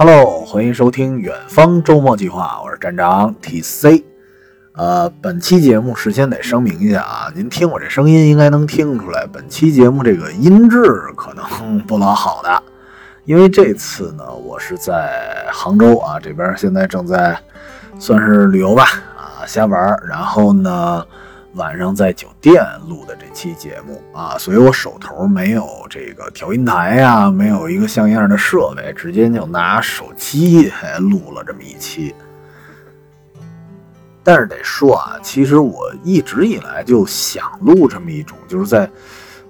Hello，欢迎收听远方周末计划，我是站长 TC。呃，本期节目事先得声明一下啊，您听我这声音应该能听出来，本期节目这个音质可能不老好的，因为这次呢，我是在杭州啊这边，现在正在算是旅游吧啊瞎玩，然后呢。晚上在酒店录的这期节目啊，所以我手头没有这个调音台呀，没有一个像样的设备，直接就拿手机录了这么一期。但是得说啊，其实我一直以来就想录这么一种，就是在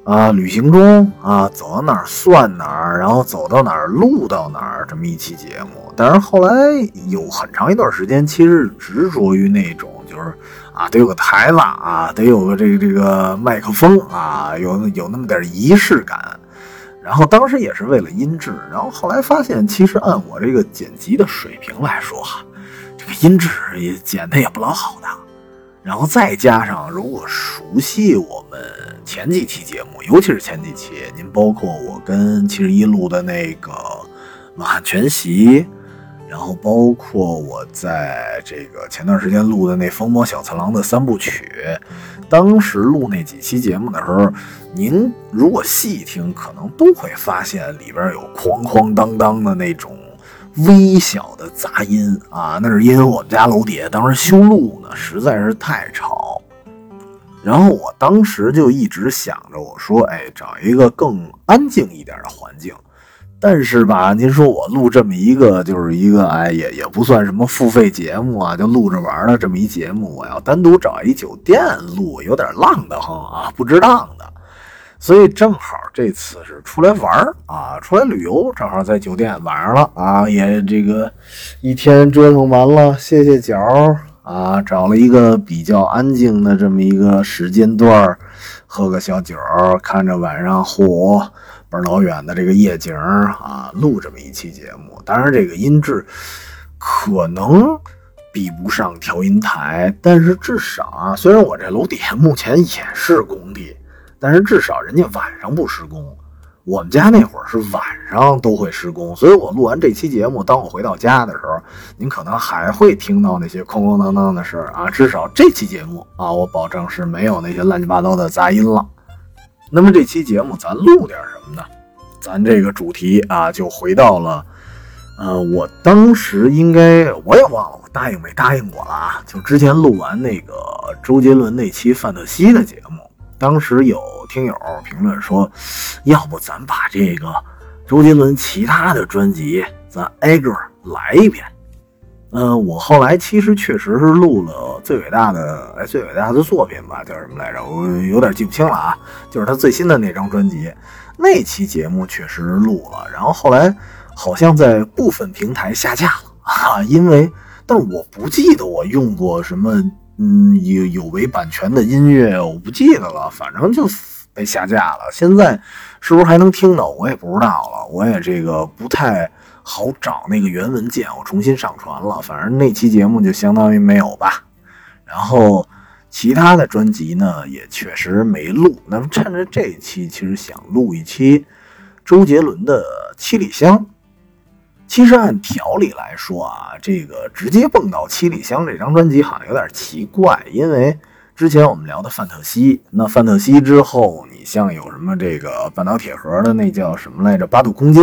啊旅行中啊走到哪儿算哪儿，然后走到哪儿录到哪儿这么一期节目。但是后来有很长一段时间，其实执着于那种就是。啊，得有个台子啊，得有个这个这个麦克风啊，有有那么点仪式感。然后当时也是为了音质，然后后来发现，其实按我这个剪辑的水平来说，哈，这个音质也剪的也不老好的。然后再加上，如果熟悉我们前几期节目，尤其是前几期，您包括我跟七十一录的那个满汉全席。然后包括我在这个前段时间录的那《疯魔小次郎》的三部曲，当时录那几期节目的时候，您如果细听，可能都会发现里边有哐哐当当的那种微小的杂音啊，那是因为我们家楼底下当时修路呢，实在是太吵。然后我当时就一直想着，我说，哎，找一个更安静一点的环境。但是吧，您说我录这么一个，就是一个，哎，也也不算什么付费节目啊，就录着玩的这么一节目，我要单独找一酒店录，有点浪的慌啊，不值当的。所以正好这次是出来玩啊，出来旅游，正好在酒店晚上了啊，也这个一天折腾完了，歇歇脚啊，找了一个比较安静的这么一个时间段，喝个小酒，看着晚上火。倍老远的这个夜景啊，录这么一期节目，当然这个音质可能比不上调音台，但是至少啊，虽然我这楼底下目前也是工地，但是至少人家晚上不施工。我们家那会儿是晚上都会施工，所以我录完这期节目，当我回到家的时候，您可能还会听到那些哐哐当当的事儿啊。至少这期节目啊，我保证是没有那些乱七八糟的杂音了。那么这期节目咱录点什么呢？咱这个主题啊，就回到了，呃，我当时应该我也忘了我答应没答应过了啊。就之前录完那个周杰伦那期范特西的节目，当时有听友评论说，要不咱把这个周杰伦其他的专辑咱挨个来一遍。嗯，我后来其实确实是录了最伟大的哎最伟大的作品吧，叫什么来着？我有点记不清了啊。就是他最新的那张专辑，那期节目确实录了，然后后来好像在部分平台下架了啊。因为，但我不记得我用过什么嗯有有违版权的音乐，我不记得了，反正就被下架了。现在是不是还能听到？我也不知道了，我也这个不太。好找那个原文件，我重新上传了。反正那期节目就相当于没有吧。然后其他的专辑呢，也确实没录。那么趁着这一期，其实想录一期周杰伦的《七里香》。其实按条理来说啊，这个直接蹦到《七里香》这张专辑好像有点奇怪，因为之前我们聊的范特西，那范特西之后，你像有什么这个半岛铁盒的那叫什么来着，《八度空间》。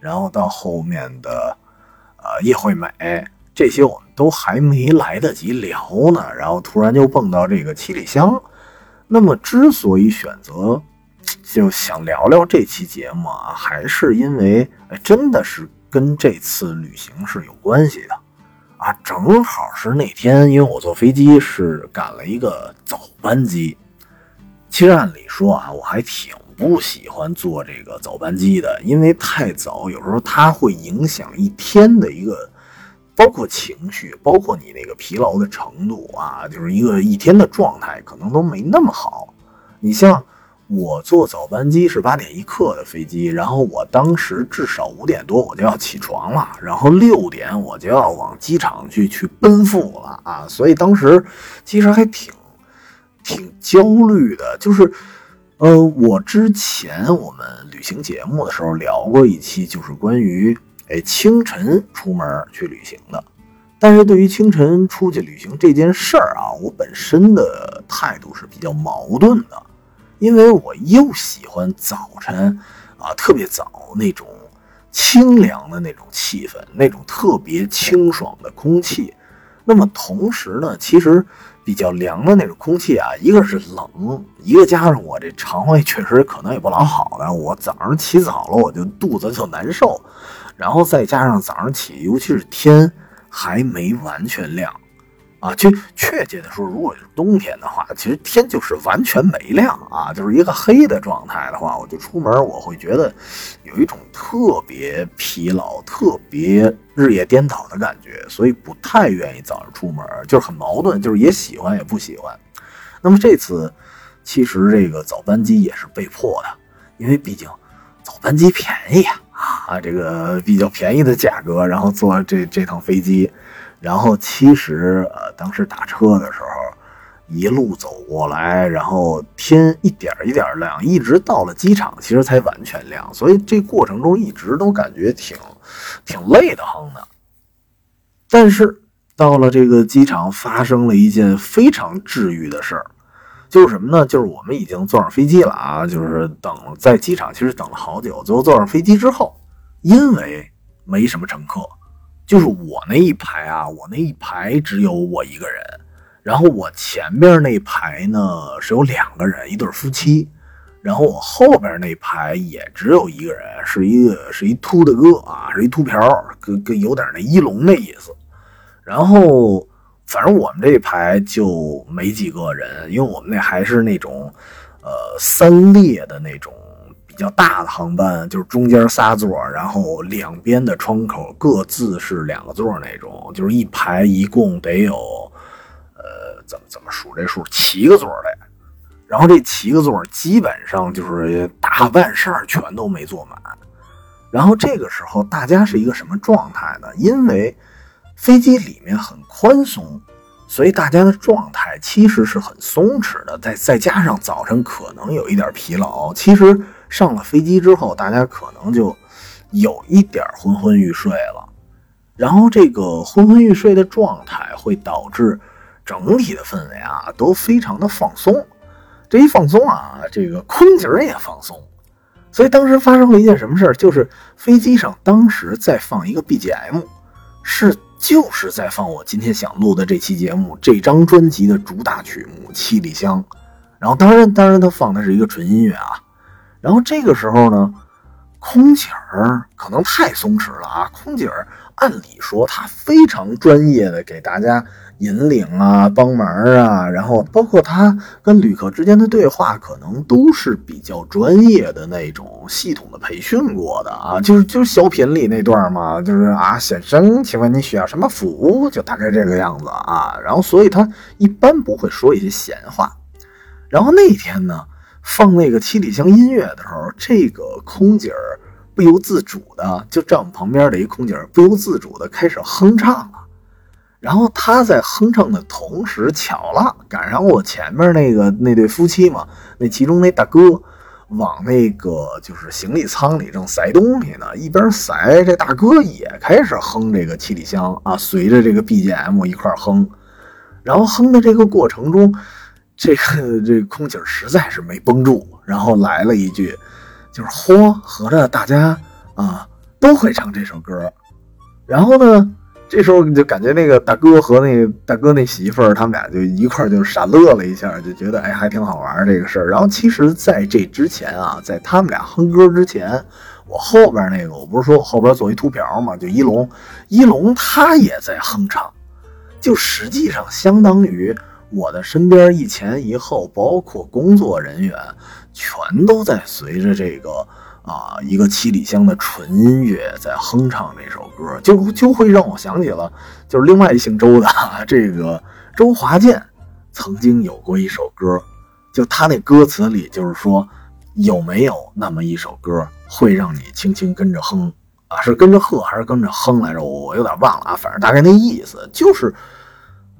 然后到后面的，呃，叶惠美这些我们都还没来得及聊呢，然后突然就蹦到这个七里香。那么之所以选择，就想聊聊这期节目啊，还是因为真的是跟这次旅行是有关系的啊。正好是那天，因为我坐飞机是赶了一个早班机。其实按理说啊，我还挺。不喜欢坐这个早班机的，因为太早，有时候它会影响一天的一个，包括情绪，包括你那个疲劳的程度啊，就是一个一天的状态可能都没那么好。你像我坐早班机是八点一刻的飞机，然后我当时至少五点多我就要起床了，然后六点我就要往机场去去奔赴了啊，所以当时其实还挺挺焦虑的，就是。呃，我之前我们旅行节目的时候聊过一期，就是关于哎，清晨出门去旅行的。但是对于清晨出去旅行这件事儿啊，我本身的态度是比较矛盾的，因为我又喜欢早晨啊特别早那种清凉的那种气氛，那种特别清爽的空气。那么同时呢，其实。比较凉的那种空气啊，一个是冷，一个加上我这肠胃确实可能也不老好的，我早上起早了我就肚子就难受，然后再加上早上起，尤其是天还没完全亮。啊，就确切的说，如果是冬天的话，其实天就是完全没亮啊，就是一个黑的状态的话，我就出门，我会觉得有一种特别疲劳、特别日夜颠倒的感觉，所以不太愿意早上出门，就是很矛盾，就是也喜欢也不喜欢。那么这次其实这个早班机也是被迫的，因为毕竟早班机便宜啊，啊，这个比较便宜的价格，然后坐这这趟飞机。然后其实，呃，当时打车的时候，一路走过来，然后天一点一点亮，一直到了机场，其实才完全亮。所以这过程中一直都感觉挺挺累的慌的。但是到了这个机场，发生了一件非常治愈的事儿，就是什么呢？就是我们已经坐上飞机了啊，就是等在机场，其实等了好久。最后坐上飞机之后，因为没什么乘客。就是我那一排啊，我那一排只有我一个人，然后我前边那排呢是有两个人，一对夫妻，然后我后边那排也只有一个人，是一个是一秃的哥啊，是一秃瓢，跟跟有点那一龙那意思。然后反正我们这一排就没几个人，因为我们那还是那种呃三列的那种。比较大的航班就是中间仨座，然后两边的窗口各自是两个座那种，就是一排一共得有，呃，怎么怎么数这数，七个座的。然后这七个座基本上就是大半事儿全都没坐满。然后这个时候大家是一个什么状态呢？因为飞机里面很宽松，所以大家的状态其实是很松弛的。再再加上早晨可能有一点疲劳，其实。上了飞机之后，大家可能就有一点昏昏欲睡了，然后这个昏昏欲睡的状态会导致整体的氛围啊都非常的放松。这一放松啊，这个空姐也放松。所以当时发生了一件什么事儿，就是飞机上当时在放一个 BGM，是就是在放我今天想录的这期节目这张专辑的主打曲目《七里香》。然后当然当然，它放的是一个纯音乐啊。然后这个时候呢，空姐儿可能太松弛了啊！空姐儿按理说她非常专业的给大家引领啊、帮忙啊，然后包括她跟旅客之间的对话，可能都是比较专业的那种系统的培训过的啊。就是就是小品里那段嘛，就是啊，先生，请问你需要什么服务？就大概这个样子啊。然后所以她一般不会说一些闲话。然后那天呢？放那个七里香音乐的时候，这个空姐儿不由自主的就站我旁边的一空姐儿不由自主的开始哼唱了。然后她在哼唱的同时，巧了赶上我前面那个那对夫妻嘛，那其中那大哥往那个就是行李舱里正塞东西呢，一边塞这大哥也开始哼这个七里香啊，随着这个 BGM 一块哼。然后哼的这个过程中。这个这个空姐实在是没绷住，然后来了一句，就是嚯，合着大家啊都会唱这首歌。然后呢，这时候你就感觉那个大哥和那大哥那媳妇儿，他们俩就一块儿就傻乐了一下，就觉得哎还挺好玩这个事儿。然后其实在这之前啊，在他们俩哼歌之前，我后边那个我不是说我后边做一秃瓢嘛，就一龙，一龙他也在哼唱，就实际上相当于。我的身边一前一后，包括工作人员，全都在随着这个啊一个七里香的纯音乐在哼唱这首歌，就就会让我想起了，就是另外一姓周的这个周华健曾经有过一首歌，就他那歌词里就是说有没有那么一首歌会让你轻轻跟着哼啊？是跟着喝还是跟着哼来着？我有点忘了啊，反正大概那意思就是，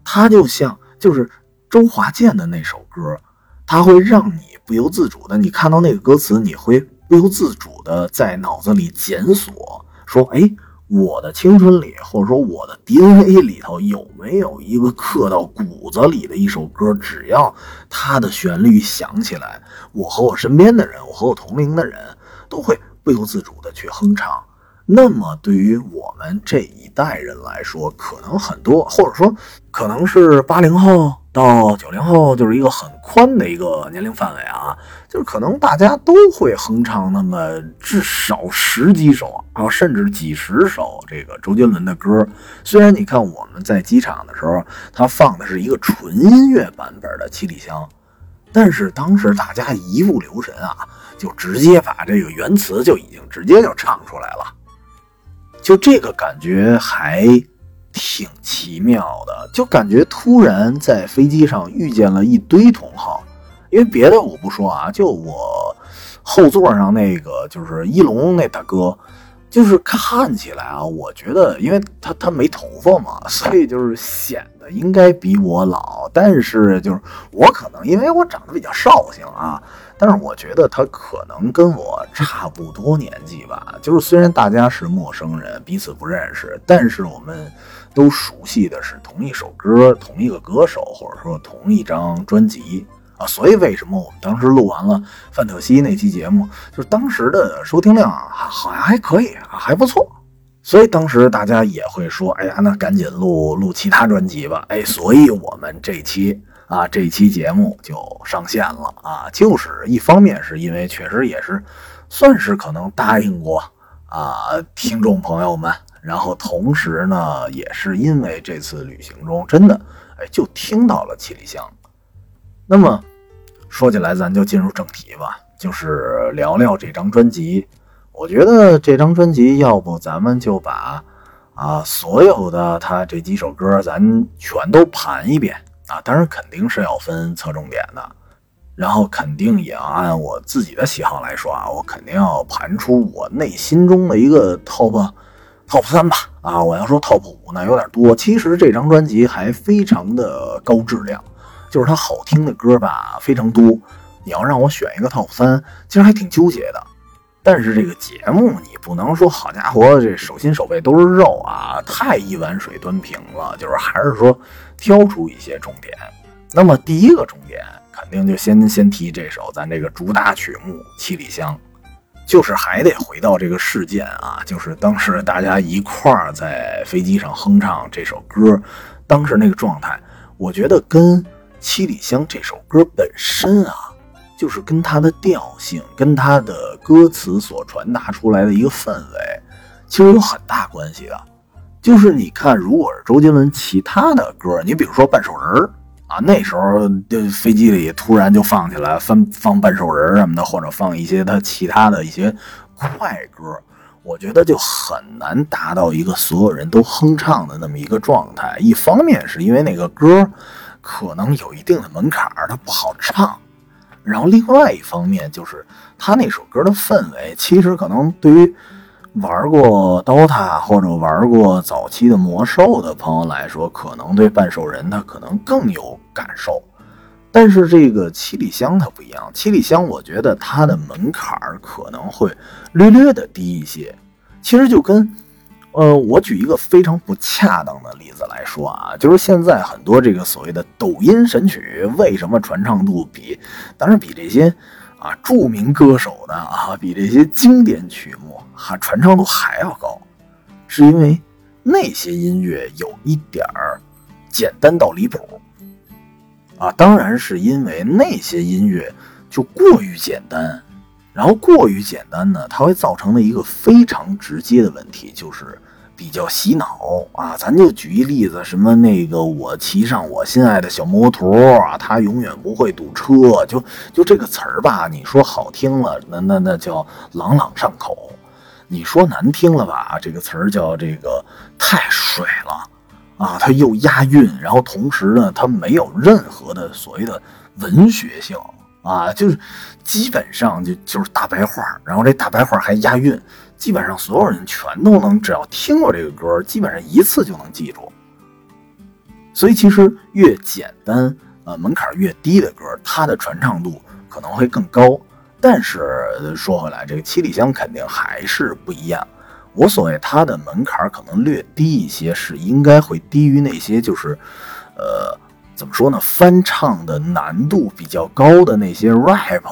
他就像就是。周华健的那首歌，它会让你不由自主的，你看到那个歌词，你会不由自主的在脑子里检索，说：“哎，我的青春里，或者说我的 DNA 里头有没有一个刻到骨子里的一首歌？只要它的旋律响起来，我和我身边的人，我和我同龄的人都会不由自主的去哼唱。那么对于我们这一代人来说，可能很多，或者说可能是八零后到九零后，就是一个很宽的一个年龄范围啊。就是可能大家都会哼唱那么至少十几首啊，甚至几十首这个周杰伦的歌。虽然你看我们在机场的时候，他放的是一个纯音乐版本的《七里香》，但是当时大家一不留神啊，就直接把这个原词就已经直接就唱出来了。就这个感觉还挺奇妙的，就感觉突然在飞机上遇见了一堆同好。因为别的我不说啊，就我后座上那个就是一龙那大哥，就是看起来啊，我觉得因为他他没头发嘛，所以就是显得应该比我老。但是就是我可能因为我长得比较绍兴啊，但是我觉得他可能跟我差不多年纪吧。就是虽然大家是陌生人，彼此不认识，但是我们都熟悉的是同一首歌、同一个歌手，或者说同一张专辑。啊，所以为什么我们当时录完了范特西那期节目，就是当时的收听量好像还可以啊，还不错。所以当时大家也会说，哎呀，那赶紧录录其他专辑吧。哎，所以我们这期啊，这期节目就上线了啊。就是一方面是因为确实也是算是可能答应过啊听众朋友们，然后同时呢，也是因为这次旅行中真的哎就听到了七里香，那么。说起来，咱就进入正题吧，就是聊聊这张专辑。我觉得这张专辑，要不咱们就把啊所有的他这几首歌，咱全都盘一遍啊。当然肯定是要分侧重点的，然后肯定也要按我自己的喜好来说啊，我肯定要盘出我内心中的一个 top top 三吧。啊，我要说 top 五呢有点多。其实这张专辑还非常的高质量。就是它好听的歌吧，非常多。你要让我选一个 top 三，其实还挺纠结的。但是这个节目你不能说好家伙，这手心手背都是肉啊，太一碗水端平了。就是还是说挑出一些重点。那么第一个重点，肯定就先先提这首咱这个主打曲目《七里香》，就是还得回到这个事件啊，就是当时大家一块儿在飞机上哼唱这首歌，当时那个状态，我觉得跟。《七里香》这首歌本身啊，就是跟它的调性、跟它的歌词所传达出来的一个氛围，其实有很大关系的。就是你看，如果是周杰伦其他的歌，你比如说《半兽人》啊，那时候就飞机里突然就放起来，放放《半兽人》什么的，或者放一些他其他的一些快歌，我觉得就很难达到一个所有人都哼唱的那么一个状态。一方面是因为那个歌。可能有一定的门槛儿，它不好唱。然后另外一方面就是他那首歌的氛围，其实可能对于玩过 DOTA 或者玩过早期的魔兽的朋友来说，可能对半兽人他可能更有感受。但是这个七里香它不一样，七里香我觉得它的门槛儿可能会略略的低一些。其实就跟。呃，我举一个非常不恰当的例子来说啊，就是现在很多这个所谓的抖音神曲，为什么传唱度比，当然比这些啊著名歌手的啊，比这些经典曲目哈传唱度还要高，是因为那些音乐有一点儿简单到离谱啊，当然是因为那些音乐就过于简单。然后过于简单呢，它会造成的一个非常直接的问题，就是比较洗脑啊。咱就举一例子，什么那个我骑上我心爱的小摩托啊，它永远不会堵车，就就这个词儿吧，你说好听了，那那那叫朗朗上口；你说难听了吧，这个词儿叫这个太水了啊，它又押韵，然后同时呢，它没有任何的所谓的文学性。啊，就是基本上就就是大白话，然后这大白话还押韵，基本上所有人全都能，只要听过这个歌，基本上一次就能记住。所以其实越简单，呃，门槛越低的歌，它的传唱度可能会更高。但是说回来，这个七里香肯定还是不一样。我所谓它的门槛可能略低一些，是应该会低于那些就是，呃，怎么说呢？翻唱的难度比较高的那些 rap，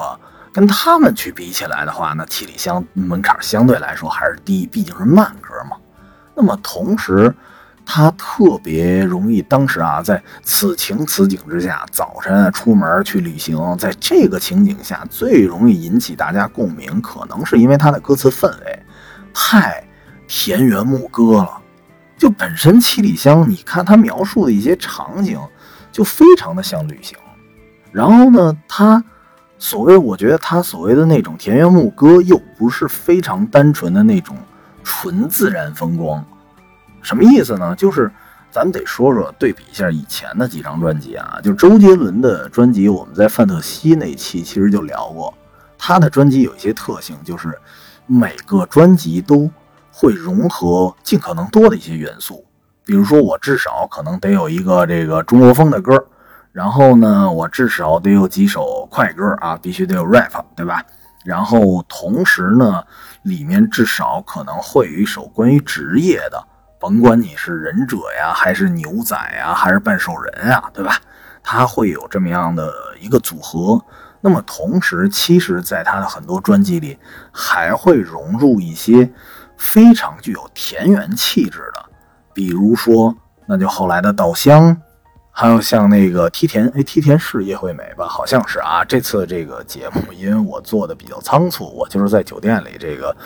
跟他们去比起来的话，那七里香门槛相对来说还是低，毕竟是慢歌嘛。那么同时，他特别容易，当时啊，在此情此景之下，早晨出门去旅行，在这个情景下最容易引起大家共鸣，可能是因为他的歌词氛围太。田园牧歌了，就本身七里香，你看他描述的一些场景，就非常的像旅行。然后呢，他所谓，我觉得他所谓的那种田园牧歌，又不是非常单纯的那种纯自然风光。什么意思呢？就是咱们得说说，对比一下以前的几张专辑啊，就周杰伦的专辑，我们在范特西那期其实就聊过，他的专辑有一些特性，就是每个专辑都。会融合尽可能多的一些元素，比如说我至少可能得有一个这个中国风的歌，然后呢，我至少得有几首快歌啊，必须得有 rap，对吧？然后同时呢，里面至少可能会有一首关于职业的，甭管你是忍者呀，还是牛仔呀，还是半兽人啊，对吧？他会有这么样的一个组合。那么同时，其实在他的很多专辑里，还会融入一些。非常具有田园气质的，比如说，那就后来的稻香，还有像那个梯田，哎，梯田是叶惠美吧？好像是啊。这次这个节目，因为我做的比较仓促，我就是在酒店里这个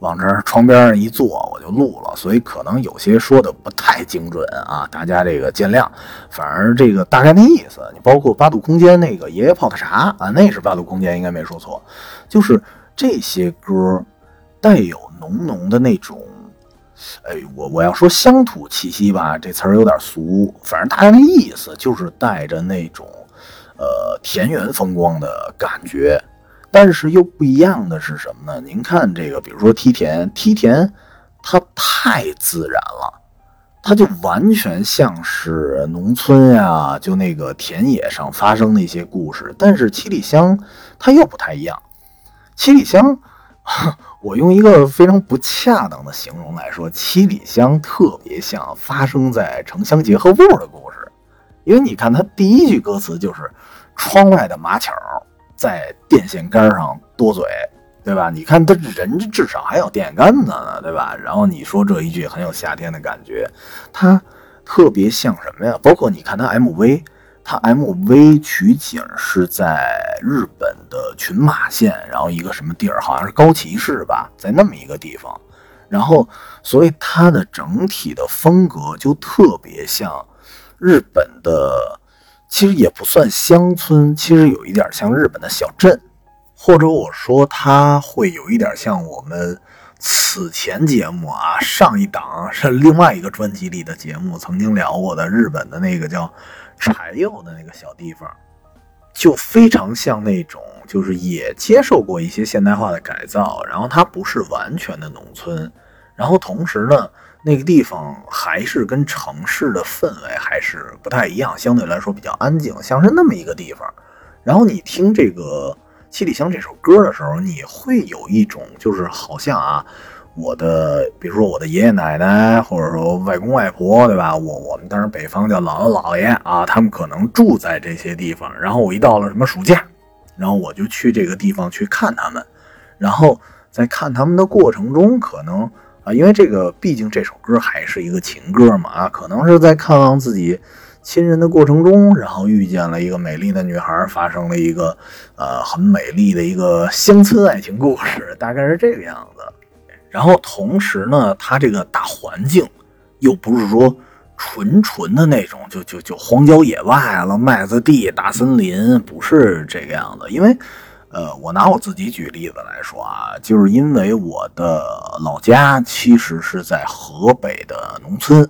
往这窗边上一坐，我就录了，所以可能有些说的不太精准啊，大家这个见谅。反而这个大概那意思，你包括八度空间那个爷爷泡的茶啊，那是八度空间，应该没说错，就是这些歌带有。浓浓的那种，哎，我我要说乡土气息吧，这词儿有点俗，反正大概那意思就是带着那种，呃，田园风光的感觉。但是又不一样的是什么呢？您看这个，比如说梯田，梯田它太自然了，它就完全像是农村呀，就那个田野上发生的一些故事。但是七里香它又不太一样，七里香。我用一个非常不恰当的形容来说，七里香特别像发生在城乡结合部的故事，因为你看它第一句歌词就是“窗外的马巧在电线杆上多嘴”，对吧？你看他人至少还有电线杆子呢，对吧？然后你说这一句很有夏天的感觉，它特别像什么呀？包括你看它 MV。它 MV 取景是在日本的群马县，然后一个什么地儿，好像是高崎市吧，在那么一个地方，然后所以它的整体的风格就特别像日本的，其实也不算乡村，其实有一点像日本的小镇，或者我说它会有一点像我们此前节目啊上一档是另外一个专辑里的节目曾经聊过的日本的那个叫。柴油的那个小地方，就非常像那种，就是也接受过一些现代化的改造，然后它不是完全的农村，然后同时呢，那个地方还是跟城市的氛围还是不太一样，相对来说比较安静，像是那么一个地方。然后你听这个《七里香》这首歌的时候，你会有一种就是好像啊。我的，比如说我的爷爷奶奶，或者说外公外婆，对吧？我我们当时北方叫姥姥姥爷啊，他们可能住在这些地方。然后我一到了什么暑假，然后我就去这个地方去看他们。然后在看他们的过程中，可能啊，因为这个毕竟这首歌还是一个情歌嘛啊，可能是在看望自己亲人的过程中，然后遇见了一个美丽的女孩，发生了一个呃很美丽的一个乡村爱情故事，大概是这个样子。然后同时呢，它这个大环境又不是说纯纯的那种，就就就荒郊野外了，麦子地、大森林，不是这个样子。因为，呃，我拿我自己举例子来说啊，就是因为我的老家其实是在河北的农村，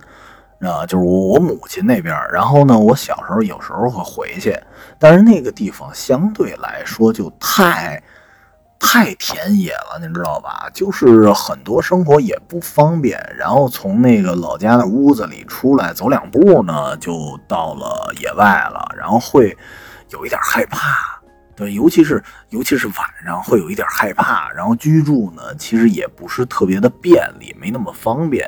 啊，就是我我母亲那边。然后呢，我小时候有时候会回去，但是那个地方相对来说就太。太田野了，您知道吧？就是很多生活也不方便，然后从那个老家的屋子里出来，走两步呢，就到了野外了，然后会有一点害怕，对，尤其是尤其是晚上会有一点害怕，然后居住呢，其实也不是特别的便利，没那么方便，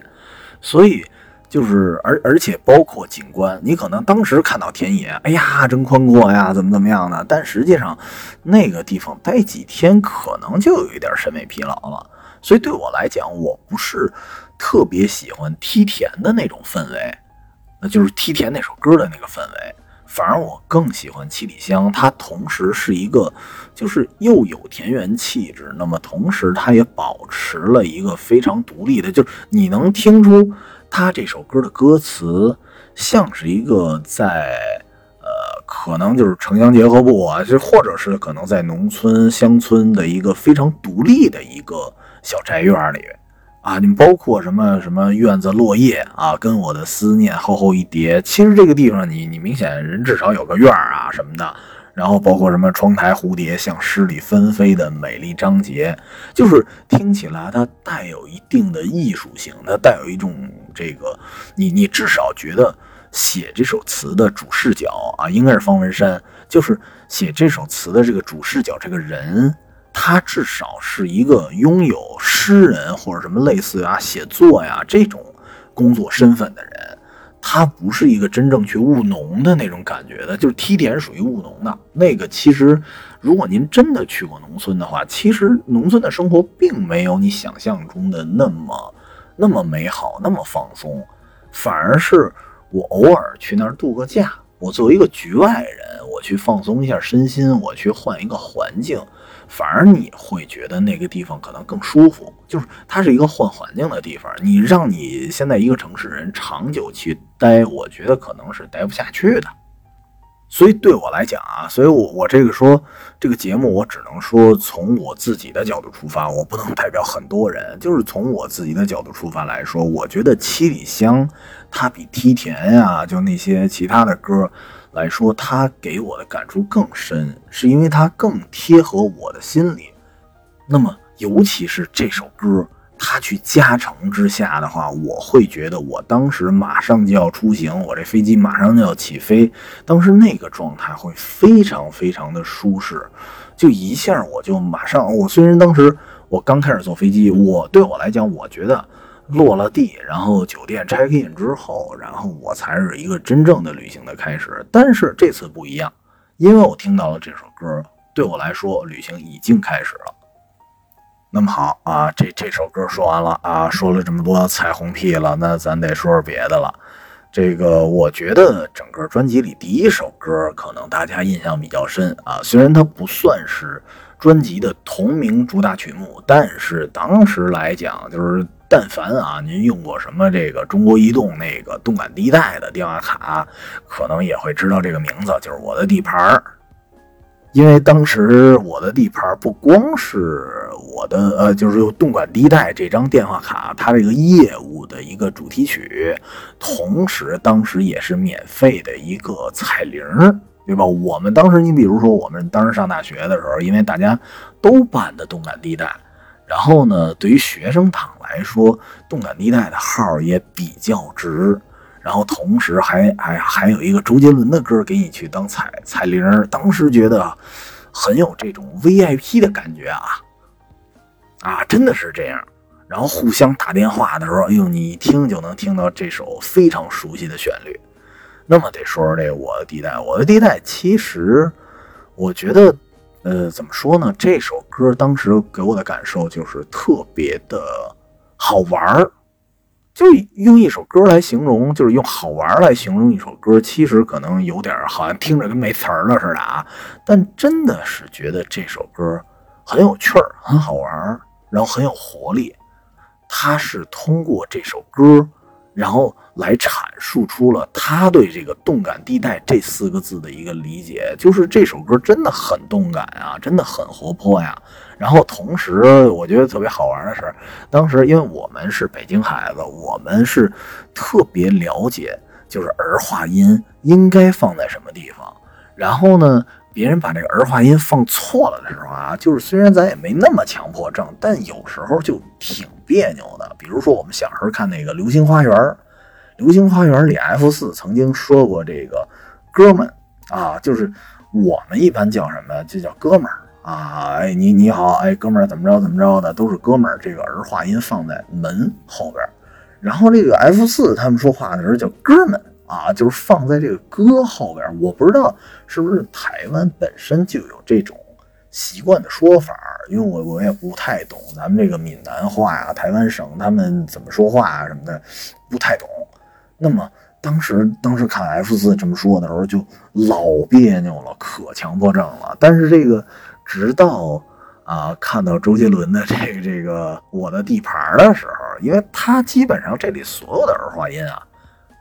所以就是而而且包括景观，你可能当时看到田野，哎呀，真宽阔呀，怎么怎么样的，但实际上那个地方待几天，可能就有一点审美疲劳了。所以对我来讲，我不是特别喜欢梯田的那种氛围，那就是梯田那首歌的那个氛围。反而我更喜欢七里香，它同时是一个，就是又有田园气质，那么同时它也保持了一个非常独立的，就是你能听出它这首歌的歌词像是一个在呃，可能就是城乡结合部啊，就或者是可能在农村乡村的一个非常独立的一个。小宅院里，啊，你包括什么什么院子落叶啊，跟我的思念厚厚一叠。其实这个地方，你你明显人至少有个院儿啊什么的。然后包括什么窗台蝴蝶像诗里纷飞的美丽章节，就是听起来它带有一定的艺术性，它带有一种这个，你你至少觉得写这首词的主视角啊，应该是方文山，就是写这首词的这个主视角这个人。他至少是一个拥有诗人或者什么类似啊写作呀这种工作身份的人，他不是一个真正去务农的那种感觉的，就是梯田属于务农的那个。其实，如果您真的去过农村的话，其实农村的生活并没有你想象中的那么那么美好，那么放松，反而是我偶尔去那儿度个假，我作为一个局外人，我去放松一下身心，我去换一个环境。反而你会觉得那个地方可能更舒服，就是它是一个换环境的地方。你让你现在一个城市人长久去待，我觉得可能是待不下去的。所以对我来讲啊，所以我我这个说这个节目，我只能说从我自己的角度出发，我不能代表很多人。就是从我自己的角度出发来说，我觉得七里香它比梯田呀，就那些其他的歌。来说，它给我的感触更深，是因为它更贴合我的心里。那么，尤其是这首歌，他去加成之下的话，我会觉得我当时马上就要出行，我这飞机马上就要起飞，当时那个状态会非常非常的舒适，就一下我就马上，我虽然当时我刚开始坐飞机，我对我来讲，我觉得。落了地，然后酒店 check in 之后，然后我才是一个真正的旅行的开始。但是这次不一样，因为我听到了这首歌，对我来说，旅行已经开始了。那么好啊，这这首歌说完了啊，说了这么多彩虹屁了，那咱得说说别的了。这个我觉得整个专辑里第一首歌可能大家印象比较深啊，虽然它不算是专辑的同名主打曲目，但是当时来讲就是。但凡啊，您用过什么这个中国移动那个动感地带的电话卡，可能也会知道这个名字，就是我的地盘儿。因为当时我的地盘不光是我的，呃，就是动感地带这张电话卡，它这个业务的一个主题曲，同时当时也是免费的一个彩铃，对吧？我们当时，你比如说我们当时上大学的时候，因为大家都办的动感地带。然后呢，对于学生党来说，动感地带的号也比较值。然后同时还还还有一个周杰伦的歌给你去当彩彩铃，当时觉得很有这种 VIP 的感觉啊啊，真的是这样。然后互相打电话的时候，哎呦，你一听就能听到这首非常熟悉的旋律。那么得说说这我的地带，我的地带，其实我觉得。呃，怎么说呢？这首歌当时给我的感受就是特别的好玩儿，就用一首歌来形容，就是用好玩来形容一首歌，其实可能有点好像听着跟没词儿了似的啊。但真的是觉得这首歌很有趣儿，很好玩儿，然后很有活力。他是通过这首歌。然后来阐述出了他对这个“动感地带”这四个字的一个理解，就是这首歌真的很动感啊，真的很活泼呀。然后同时，我觉得特别好玩的是，当时因为我们是北京孩子，我们是特别了解，就是儿化音应该放在什么地方。然后呢？别人把这个儿化音放错了的时候啊，就是虽然咱也没那么强迫症，但有时候就挺别扭的。比如说我们小时候看那个《流星花园》，《流星花园》里 F 四曾经说过这个哥们啊，就是我们一般叫什么？就叫哥们儿啊！哎，你你好，哎，哥们儿怎么着怎么着的，都是哥们儿。这个儿化音放在门后边，然后这个 F 四他们说话的时候叫哥们啊，就是放在这个歌后边。我不知道是不是台湾本身就有这种习惯的说法，因为我我也不太懂咱们这个闽南话呀，台湾省他们怎么说话啊什么的，不太懂。那么。当时，当时看 F 四这么说的时候，就老别扭了，可强迫症了。但是这个，直到啊看到周杰伦的这个这个我的地盘的时候，因为他基本上这里所有的儿化音啊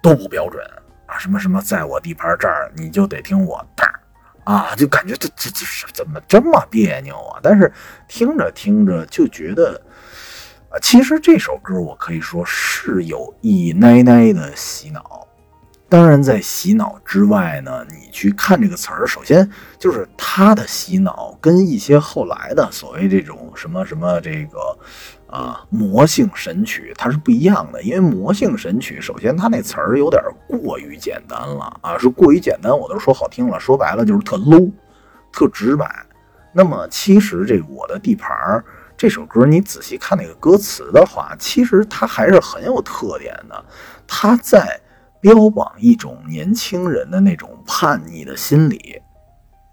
都不标准啊，什么什么在我地盘这儿你就得听我的啊，就感觉这这这是怎么这么别扭啊？但是听着听着就觉得。啊，其实这首歌我可以说是有一奶奶的洗脑。当然，在洗脑之外呢，你去看这个词儿，首先就是它的洗脑跟一些后来的所谓这种什么什么这个啊魔性神曲它是不一样的。因为魔性神曲，首先它那词儿有点过于简单了啊，是过于简单，我都说好听了，说白了就是特 low，特直白。那么其实这我的地盘儿这首歌，你仔细看那个歌词的话，其实它还是很有特点的，它在。标榜一种年轻人的那种叛逆的心理，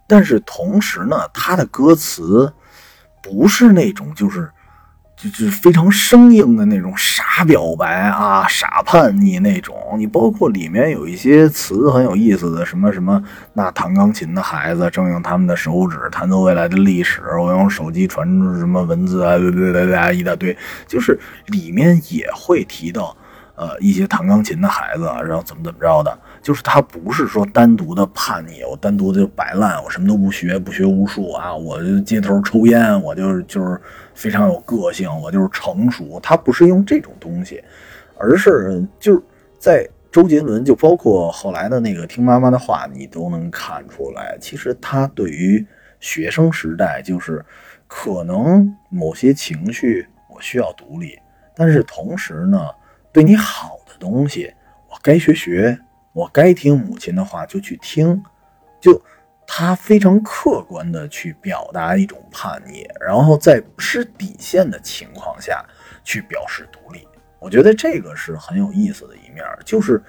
但是同时呢，他的歌词不是那种就是就就非常生硬的那种傻表白啊、傻叛逆那种。你包括里面有一些词很有意思的，什么什么那弹钢琴的孩子正用他们的手指弹奏未来的历史，我用手机传出什么文字啊，对对对对，一大堆，就是里面也会提到。呃，一些弹钢琴的孩子，然后怎么怎么着的，就是他不是说单独的叛逆，我单独的就摆烂，我什么都不学，不学无术啊，我就街头抽烟，我就是就是非常有个性，我就是成熟。他不是用这种东西，而是就是在周杰伦，就包括后来的那个听妈妈的话，你都能看出来，其实他对于学生时代，就是可能某些情绪我需要独立，但是同时呢。对你好的东西，我该学学，我该听母亲的话就去听，就他非常客观的去表达一种叛逆，然后在不失底线的情况下去表示独立。我觉得这个是很有意思的一面，就是，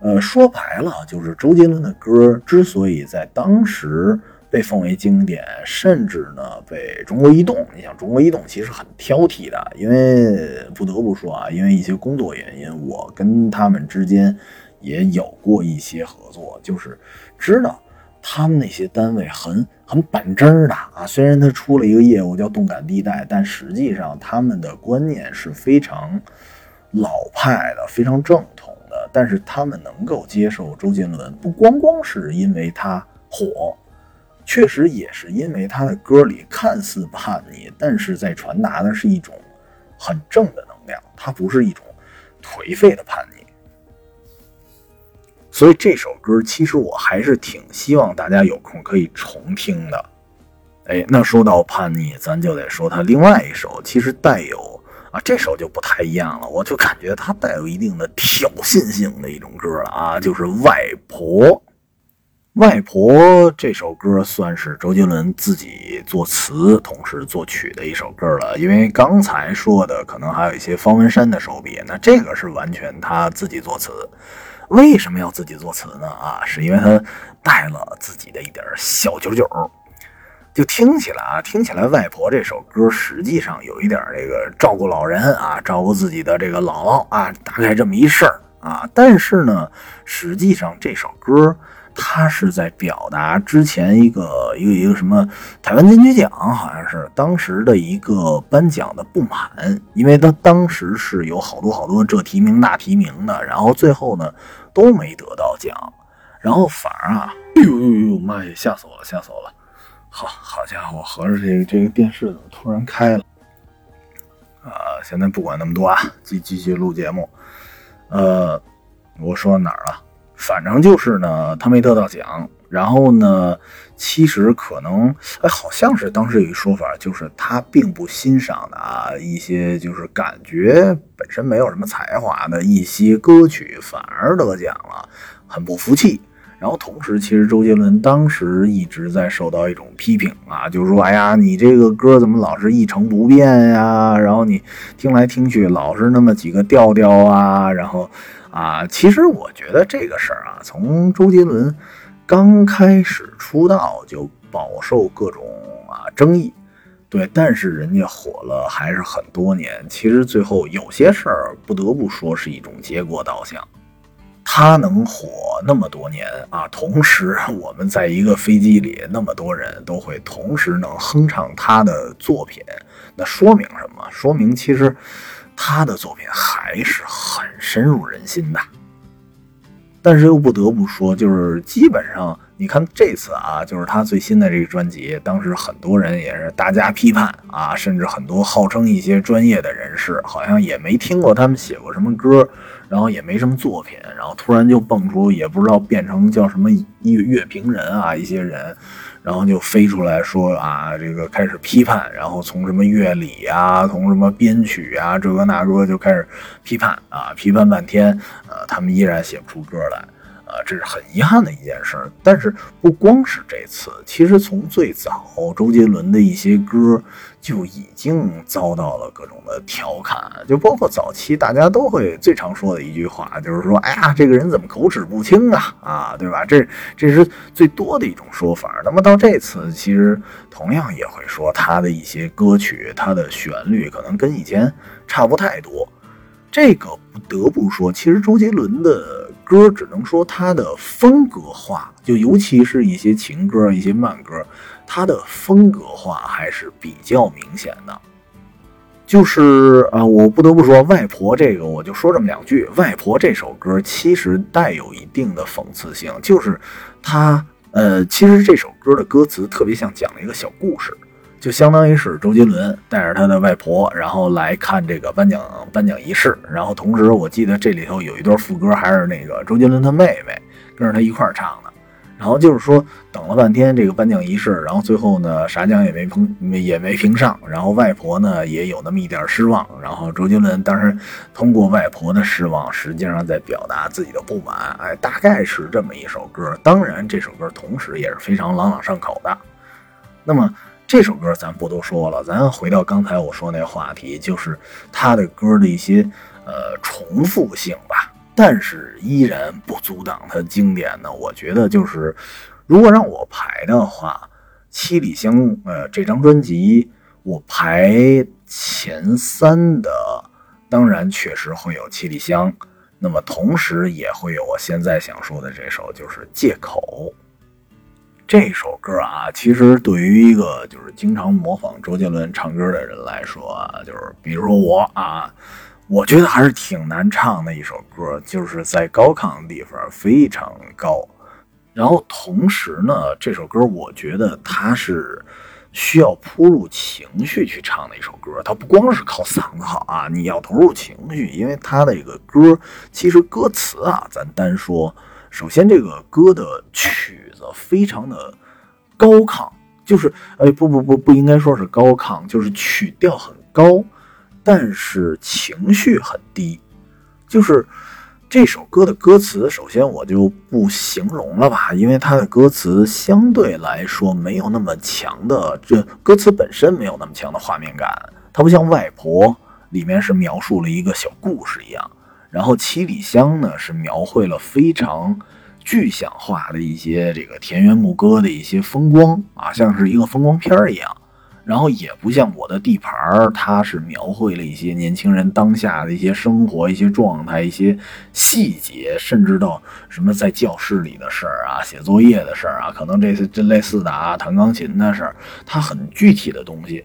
呃，说白了，就是周杰伦的歌之所以在当时。被奉为经典，甚至呢被中国移动，你想中国移动其实很挑剔的，因为不得不说啊，因为一些工作原因，我跟他们之间也有过一些合作，就是知道他们那些单位很很板正的啊。虽然他出了一个业务叫动感地带，但实际上他们的观念是非常老派的，非常正统的。但是他们能够接受周杰伦，不光光是因为他火。确实也是因为他的歌里看似叛逆，但是在传达的是一种很正的能量，它不是一种颓废的叛逆。所以这首歌其实我还是挺希望大家有空可以重听的。哎，那说到叛逆，咱就得说他另外一首，其实带有啊，这首就不太一样了，我就感觉它带有一定的挑衅性的一种歌了啊，就是《外婆》。外婆这首歌算是周杰伦自己作词，同时作曲的一首歌了。因为刚才说的可能还有一些方文山的手笔，那这个是完全他自己作词。为什么要自己作词呢？啊，是因为他带了自己的一点小九九，就听起来啊，听起来外婆这首歌实际上有一点这个照顾老人啊，照顾自己的这个姥姥啊，大概这么一事儿啊。但是呢，实际上这首歌。他是在表达之前一个一个一个什么台湾金曲奖，好像是当时的一个颁奖的不满，因为他当时是有好多好多这提名那提名的，然后最后呢都没得到奖，然后反而啊，哎呦呦呦妈呀，吓死我了，吓死我了！好好家伙，合着这个这个电视怎么突然开了？啊，现在不管那么多啊，继继续录节目。呃，我说哪儿了？反正就是呢，他没得到奖。然后呢，其实可能，哎，好像是当时有一说法，就是他并不欣赏的啊一些，就是感觉本身没有什么才华的一些歌曲，反而得奖了，很不服气。然后同时，其实周杰伦当时一直在受到一种批评啊，就是说，哎呀，你这个歌怎么老是一成不变呀？然后你听来听去老是那么几个调调啊，然后啊，其实我觉得这个事儿啊，从周杰伦刚开始出道就饱受各种啊争议，对，但是人家火了还是很多年。其实最后有些事儿不得不说是一种结果导向。他能火那么多年啊，同时我们在一个飞机里，那么多人都会同时能哼唱他的作品，那说明什么？说明其实他的作品还是很深入人心的。但是又不得不说，就是基本上你看这次啊，就是他最新的这个专辑，当时很多人也是大家批判啊，甚至很多号称一些专业的人士，好像也没听过他们写过什么歌。然后也没什么作品，然后突然就蹦出，也不知道变成叫什么乐乐评人啊，一些人，然后就飞出来说啊，这个开始批判，然后从什么乐理啊，从什么编曲啊，这个那个就开始批判啊，批判半天，呃，他们依然写不出歌来。啊，这是很遗憾的一件事。但是不光是这次，其实从最早周杰伦的一些歌就已经遭到了各种的调侃，就包括早期大家都会最常说的一句话，就是说：“哎呀，这个人怎么口齿不清啊？”啊，对吧？这这是最多的一种说法。那么到这次，其实同样也会说他的一些歌曲，他的旋律可能跟以前差不太多。这个不得不说，其实周杰伦的。歌只能说他的风格化，就尤其是一些情歌、一些慢歌，他的风格化还是比较明显的。就是啊，我不得不说，《外婆》这个，我就说这么两句，《外婆》这首歌其实带有一定的讽刺性，就是他呃，其实这首歌的歌词特别像讲了一个小故事。就相当于是周杰伦带着他的外婆，然后来看这个颁奖颁奖仪式。然后同时，我记得这里头有一段副歌，还是那个周杰伦他妹妹跟着他一块儿唱的。然后就是说，等了半天这个颁奖仪式，然后最后呢，啥奖也没评，也没评上。然后外婆呢也有那么一点失望。然后周杰伦当时通过外婆的失望，实际上在表达自己的不满。哎，大概是这么一首歌。当然，这首歌同时也是非常朗朗上口的。那么。这首歌咱不多说了，咱回到刚才我说那话题，就是他的歌的一些呃重复性吧，但是依然不阻挡它经典呢。我觉得就是，如果让我排的话，《七里香》呃这张专辑我排前三的，当然确实会有《七里香》，那么同时也会有我现在想说的这首，就是《借口》。这首歌啊，其实对于一个就是经常模仿周杰伦唱歌的人来说啊，就是比如说我啊，我觉得还是挺难唱的一首歌，就是在高亢的地方非常高。然后同时呢，这首歌我觉得它是需要扑入情绪去唱的一首歌，它不光是靠嗓子好啊，你要投入情绪，因为它的这个歌其实歌词啊，咱单说。首先，这个歌的曲子非常的高亢，就是哎，不不不，不应该说是高亢，就是曲调很高，但是情绪很低。就是这首歌的歌词，首先我就不形容了吧，因为它的歌词相对来说没有那么强的，这歌词本身没有那么强的画面感，它不像《外婆》里面是描述了一个小故事一样。然后七里香呢，是描绘了非常具象化的一些这个田园牧歌的一些风光啊，像是一个风光片儿一样。然后也不像我的地盘儿，它是描绘了一些年轻人当下的一些生活、一些状态、一些细节，甚至到什么在教室里的事儿啊、写作业的事儿啊，可能这些这类似的啊，弹钢琴的事儿，它很具体的东西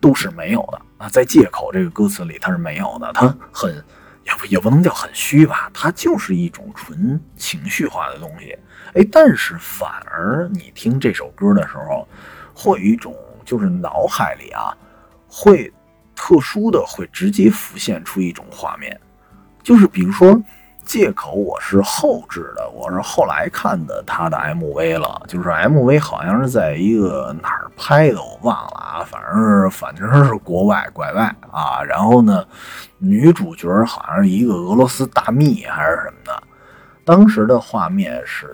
都是没有的啊。在借口这个歌词里，它是没有的，它很。也不也不能叫很虚吧，它就是一种纯情绪化的东西。哎，但是反而你听这首歌的时候，会有一种就是脑海里啊，会特殊的会直接浮现出一种画面，就是比如说。借口我是后置的，我是后来看的他的 MV 了，就是 MV 好像是在一个哪儿拍的，我忘了啊，反正是反正是国外拐外啊。然后呢，女主角好像是一个俄罗斯大蜜还是什么的，当时的画面是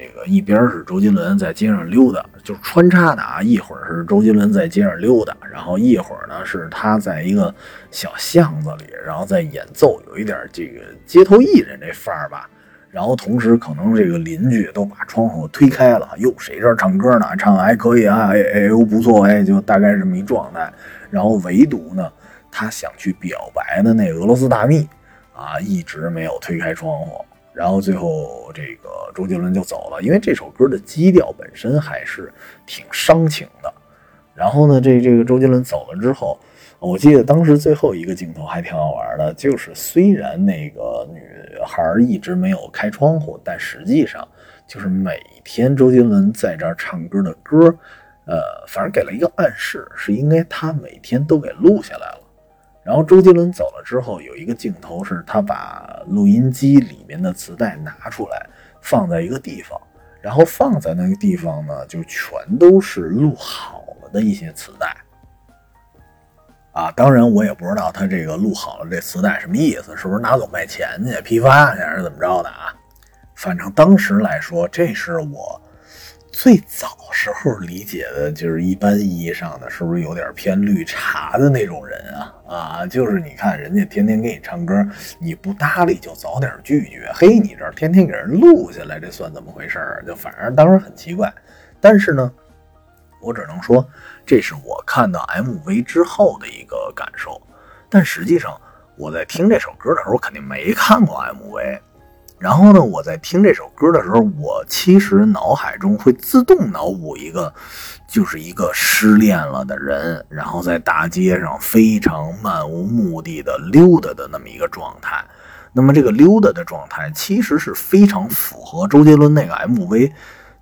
这个一边是周杰伦在街上溜达，就是穿插的啊，一会儿是周杰伦在街上溜达，然后一会儿呢是他在一个小巷子里，然后在演奏，有一点这个街头艺人这范儿吧。然后同时可能这个邻居都把窗户推开了，哟，谁这唱歌呢？唱的还可以啊，哎哎呦不错，哎，就大概这么一状态。然后唯独呢，他想去表白的那俄罗斯大蜜啊，一直没有推开窗户。然后最后这个周杰伦就走了，因为这首歌的基调本身还是挺伤情的。然后呢，这这个周杰伦走了之后，我记得当时最后一个镜头还挺好玩的，就是虽然那个女孩一直没有开窗户，但实际上就是每天周杰伦在这儿唱歌的歌，呃，反正给了一个暗示，是应该他每天都给录下来了。然后周杰伦走了之后，有一个镜头是他把录音机里面的磁带拿出来，放在一个地方，然后放在那个地方呢，就全都是录好了的一些磁带。啊，当然我也不知道他这个录好了这磁带什么意思，是不是拿走卖钱去批发去，还是怎么着的啊？反正当时来说，这是我。最早时候理解的就是一般意义上的，是不是有点偏绿茶的那种人啊？啊，就是你看人家天天给你唱歌，你不搭理就早点拒绝。嘿，你这天天给人录下来，这算怎么回事儿？就反正当时很奇怪。但是呢，我只能说这是我看到 MV 之后的一个感受。但实际上我在听这首歌的时候，肯定没看过 MV。然后呢，我在听这首歌的时候，我其实脑海中会自动脑补一个，就是一个失恋了的人，然后在大街上非常漫无目的的溜达的那么一个状态。那么这个溜达的状态其实是非常符合周杰伦那个 MV，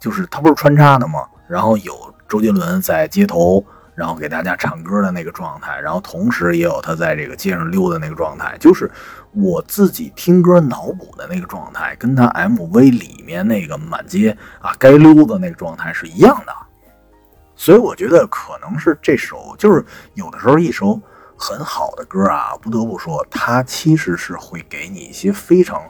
就是他不是穿插的吗？然后有周杰伦在街头。然后给大家唱歌的那个状态，然后同时也有他在这个街上溜的那个状态，就是我自己听歌脑补的那个状态，跟他 MV 里面那个满街啊该溜的那个状态是一样的。所以我觉得可能是这首，就是有的时候一首很好的歌啊，不得不说，它其实是会给你一些非常。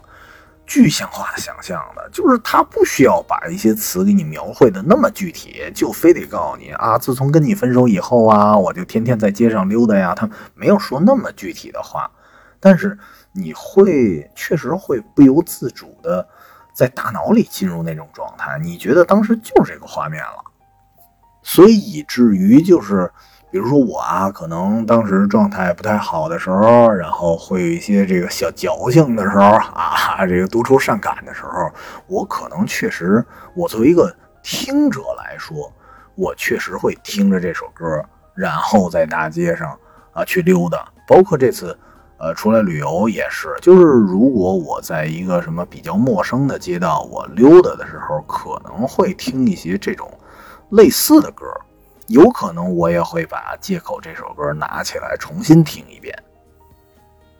具象化的想象的，就是他不需要把一些词给你描绘的那么具体，就非得告诉你啊，自从跟你分手以后啊，我就天天在街上溜达呀。他没有说那么具体的话，但是你会确实会不由自主的在大脑里进入那种状态，你觉得当时就是这个画面了，所以以至于就是。比如说我啊，可能当时状态不太好的时候，然后会有一些这个小矫情的时候啊，这个多愁善感的时候，我可能确实，我作为一个听者来说，我确实会听着这首歌，然后在大街上啊去溜达。包括这次，呃，出来旅游也是，就是如果我在一个什么比较陌生的街道，我溜达的时候，可能会听一些这种类似的歌。有可能我也会把《借口》这首歌拿起来重新听一遍，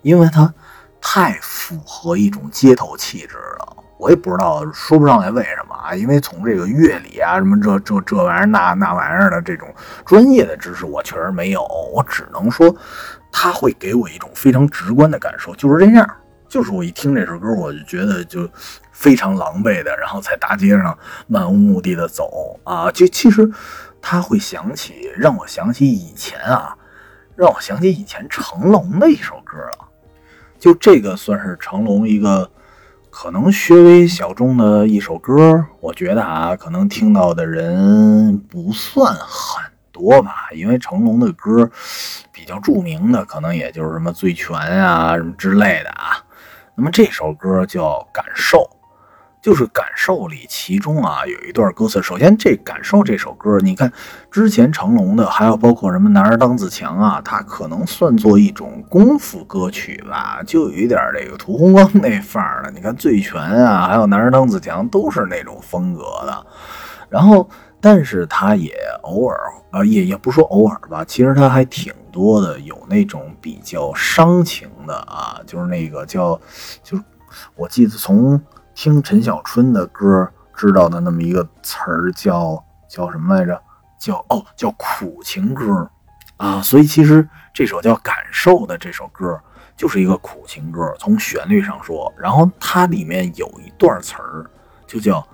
因为它太符合一种街头气质了。我也不知道说不上来为什么啊，因为从这个乐理啊什么这这这玩意儿那那玩意儿的这种专业的知识我确实没有，我只能说他会给我一种非常直观的感受，就是这样。就是我一听这首歌，我就觉得就非常狼狈的，然后在大街上漫无目的的走啊，就其实。他会想起，让我想起以前啊，让我想起以前成龙的一首歌了。就这个算是成龙一个可能稍微小众的一首歌，我觉得啊，可能听到的人不算很多吧。因为成龙的歌比较著名的，可能也就是什么《醉拳》啊什么之类的啊。那么这首歌叫《感受》。就是感受里，其中啊有一段歌词。首先，这感受这首歌，你看之前成龙的，还有包括什么男儿当自强啊，它可能算作一种功夫歌曲吧，就有一点这个屠洪刚那范儿的。你看醉拳啊，还有男儿当自强，都是那种风格的。然后，但是他也偶尔啊，也也不说偶尔吧，其实他还挺多的，有那种比较伤情的啊，就是那个叫，就是我记得从。听陈小春的歌知道的那么一个词儿叫叫什么来着？叫哦叫苦情歌啊！所以其实这首叫《感受》的这首歌，就是一个苦情歌，从旋律上说，然后它里面有一段词儿，就叫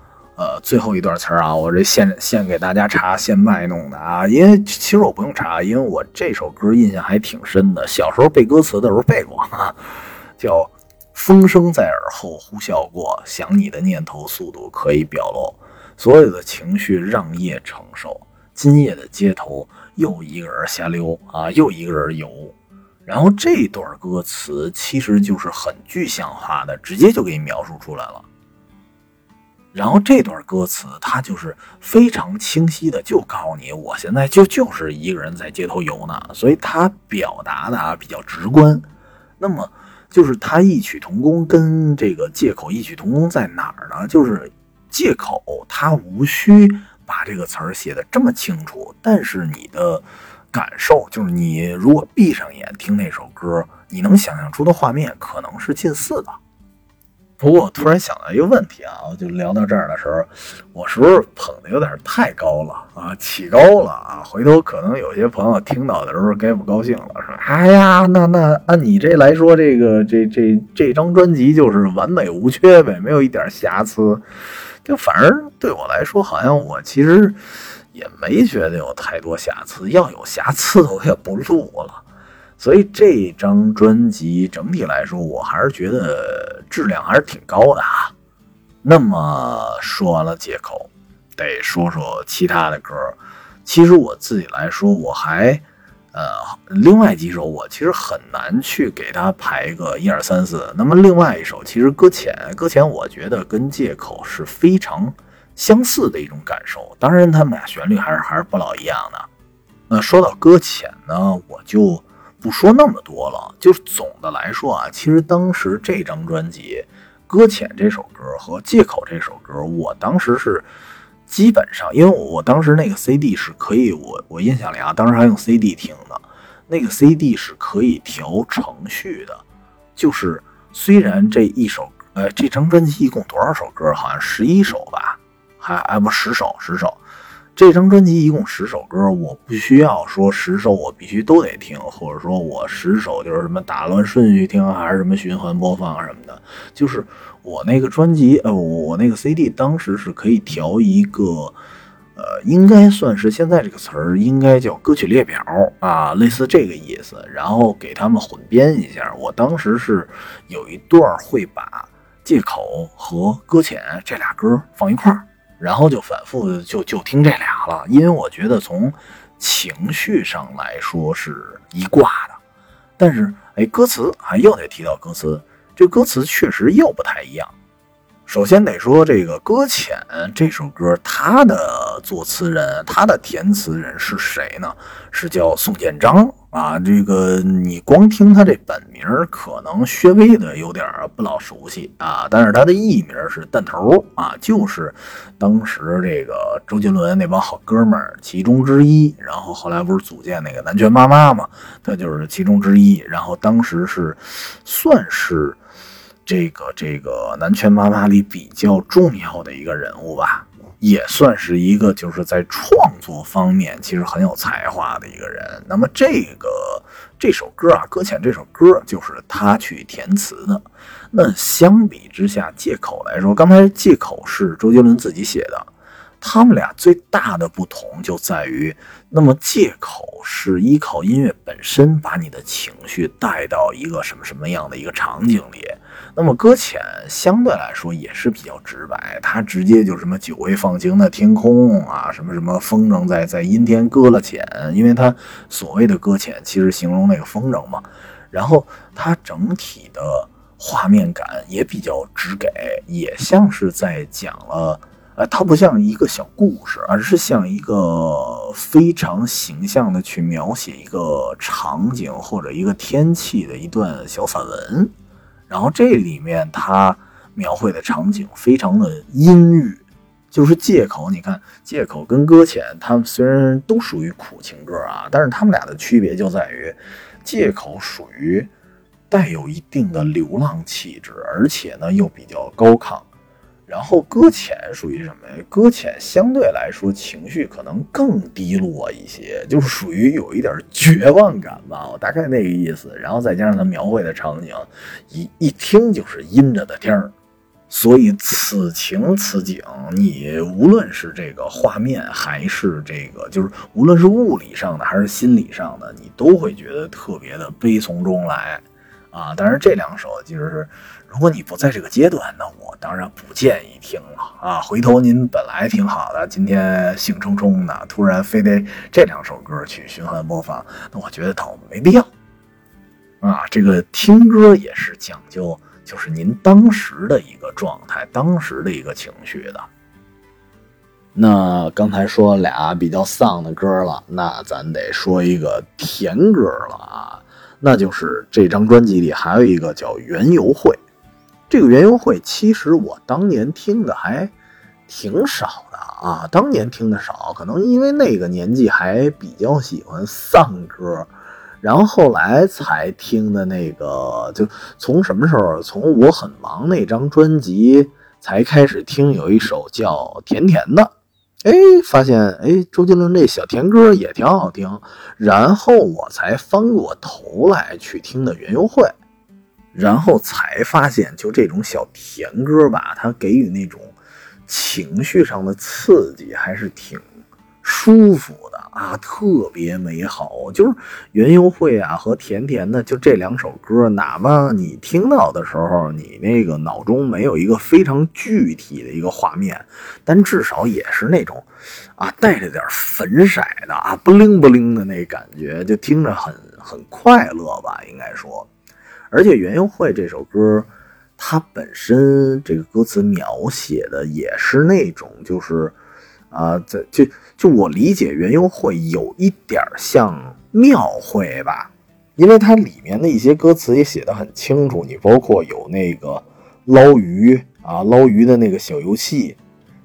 呃最后一段词儿啊，我这现现给大家查现卖弄的啊，因为其实我不用查，因为我这首歌印象还挺深的，小时候背歌词的时候背过啊，叫风声在耳后呼啸过，想你的念头速度可以表露，所有的情绪让夜承受，今夜的街头又一个人瞎溜啊，又一个人游。然后这段歌词其实就是很具象化的，直接就给你描述出来了。然后这段歌词它就是非常清晰的，就告诉你我现在就就是一个人在街头游呢，所以它表达的啊比较直观。那么就是它异曲同工，跟这个借口异曲同工在哪儿呢？就是借口它无需把这个词儿写的这么清楚，但是你的。感受就是你如果闭上眼听那首歌，你能想象出的画面可能是近似的。不过我突然想到一个问题啊，就聊到这儿的时候，我是不是捧的有点太高了啊？起高了啊？回头可能有些朋友听到的时候该不高兴了，说：“哎呀，那那按你这来说，这个这这这张专辑就是完美无缺呗，没有一点瑕疵。”就反而对我来说，好像我其实。也没觉得有太多瑕疵，要有瑕疵我也不录了。所以这张专辑整体来说，我还是觉得质量还是挺高的啊。那么说完了借口，得说说其他的歌。其实我自己来说，我还呃另外几首我其实很难去给它排个一二三四。那么另外一首其实搁浅，搁浅我觉得跟借口是非常。相似的一种感受，当然他们俩旋律还是还是不老一样的。那说到搁浅呢，我就不说那么多了。就是总的来说啊，其实当时这张专辑《搁浅》这首歌和《借口》这首歌，我当时是基本上，因为我当时那个 CD 是可以，我我印象里啊，当时还用 CD 听的，那个 CD 是可以调程序的。就是虽然这一首，呃，这张专辑一共多少首歌？好像十一首吧。还哎不十首十首，这张专辑一共十首歌，我不需要说十首我必须都得听，或者说我十首就是什么打乱顺序听，还是什么循环播放什么的。就是我那个专辑，呃，我那个 CD 当时是可以调一个，呃，应该算是现在这个词儿应该叫歌曲列表啊，类似这个意思，然后给他们混编一下。我当时是有一段会把借口和搁浅这俩歌放一块儿。然后就反复就就听这俩了，因为我觉得从情绪上来说是一挂的，但是哎，歌词啊又得提到歌词，这歌词确实又不太一样。首先得说这个《搁浅》这首歌，它的作词人、它的填词人是谁呢？是叫宋建章啊。这个你光听他这本名，可能稍微的有点不老熟悉啊。但是他的艺名是弹头啊，就是当时这个周杰伦那帮好哥们儿其中之一。然后后来不是组建那个南拳妈妈嘛，他就是其中之一。然后当时是算是。这个这个南拳妈妈里比较重要的一个人物吧，也算是一个就是在创作方面其实很有才华的一个人。那么这个这首歌啊，搁浅这首歌就是他去填词的。那相比之下，借口来说，刚才借口是周杰伦自己写的。他们俩最大的不同就在于，那么借口是依靠音乐本身把你的情绪带到一个什么什么样的一个场景里，那么搁浅相对来说也是比较直白，它直接就什么久未放晴的天空啊，什么什么风筝在在阴天搁了浅，因为它所谓的搁浅其实形容那个风筝嘛，然后它整体的画面感也比较直给，也像是在讲了。呃，它不像一个小故事，而是像一个非常形象的去描写一个场景或者一个天气的一段小散文。然后这里面它描绘的场景非常的阴郁，就是借口。你看，借口跟搁浅，他们虽然都属于苦情歌啊，但是他们俩的区别就在于，借口属于带有一定的流浪气质，而且呢又比较高亢。然后搁浅属于什么呀？搁浅相对来说情绪可能更低落一些，就是属于有一点绝望感吧，我大概那个意思。然后再加上他描绘的场景，一一听就是阴着的天儿，所以此情此景，你无论是这个画面，还是这个，就是无论是物理上的还是心理上的，你都会觉得特别的悲从中来啊。但是这两首其实是。如果你不在这个阶段，那我当然不建议听了啊！回头您本来挺好的，今天兴冲冲的，突然非得这两首歌去循环播放，那我觉得倒没必要啊！这个听歌也是讲究，就是您当时的一个状态，当时的一个情绪的。那刚才说俩比较丧的歌了，那咱得说一个甜歌了啊！那就是这张专辑里还有一个叫《园游会》。这个园游会其实我当年听的还挺少的啊，当年听的少，可能因为那个年纪还比较喜欢丧歌，然后后来才听的那个，就从什么时候？从我很忙那张专辑才开始听，有一首叫《甜甜的》，哎，发现哎，周杰伦这小甜歌也挺好听，然后我才翻过头来去听的园游会。然后才发现，就这种小甜歌吧，它给予那种情绪上的刺激，还是挺舒服的啊，特别美好。就是云游会啊和甜甜的，就这两首歌，哪怕你听到的时候，你那个脑中没有一个非常具体的一个画面，但至少也是那种啊带着点粉色的啊不灵不灵的那感觉，就听着很很快乐吧，应该说。而且《园游会》这首歌，它本身这个歌词描写的也是那种，就是啊，在就就我理解，《园游会》有一点像庙会吧，因为它里面的一些歌词也写的很清楚，你包括有那个捞鱼啊，捞鱼的那个小游戏，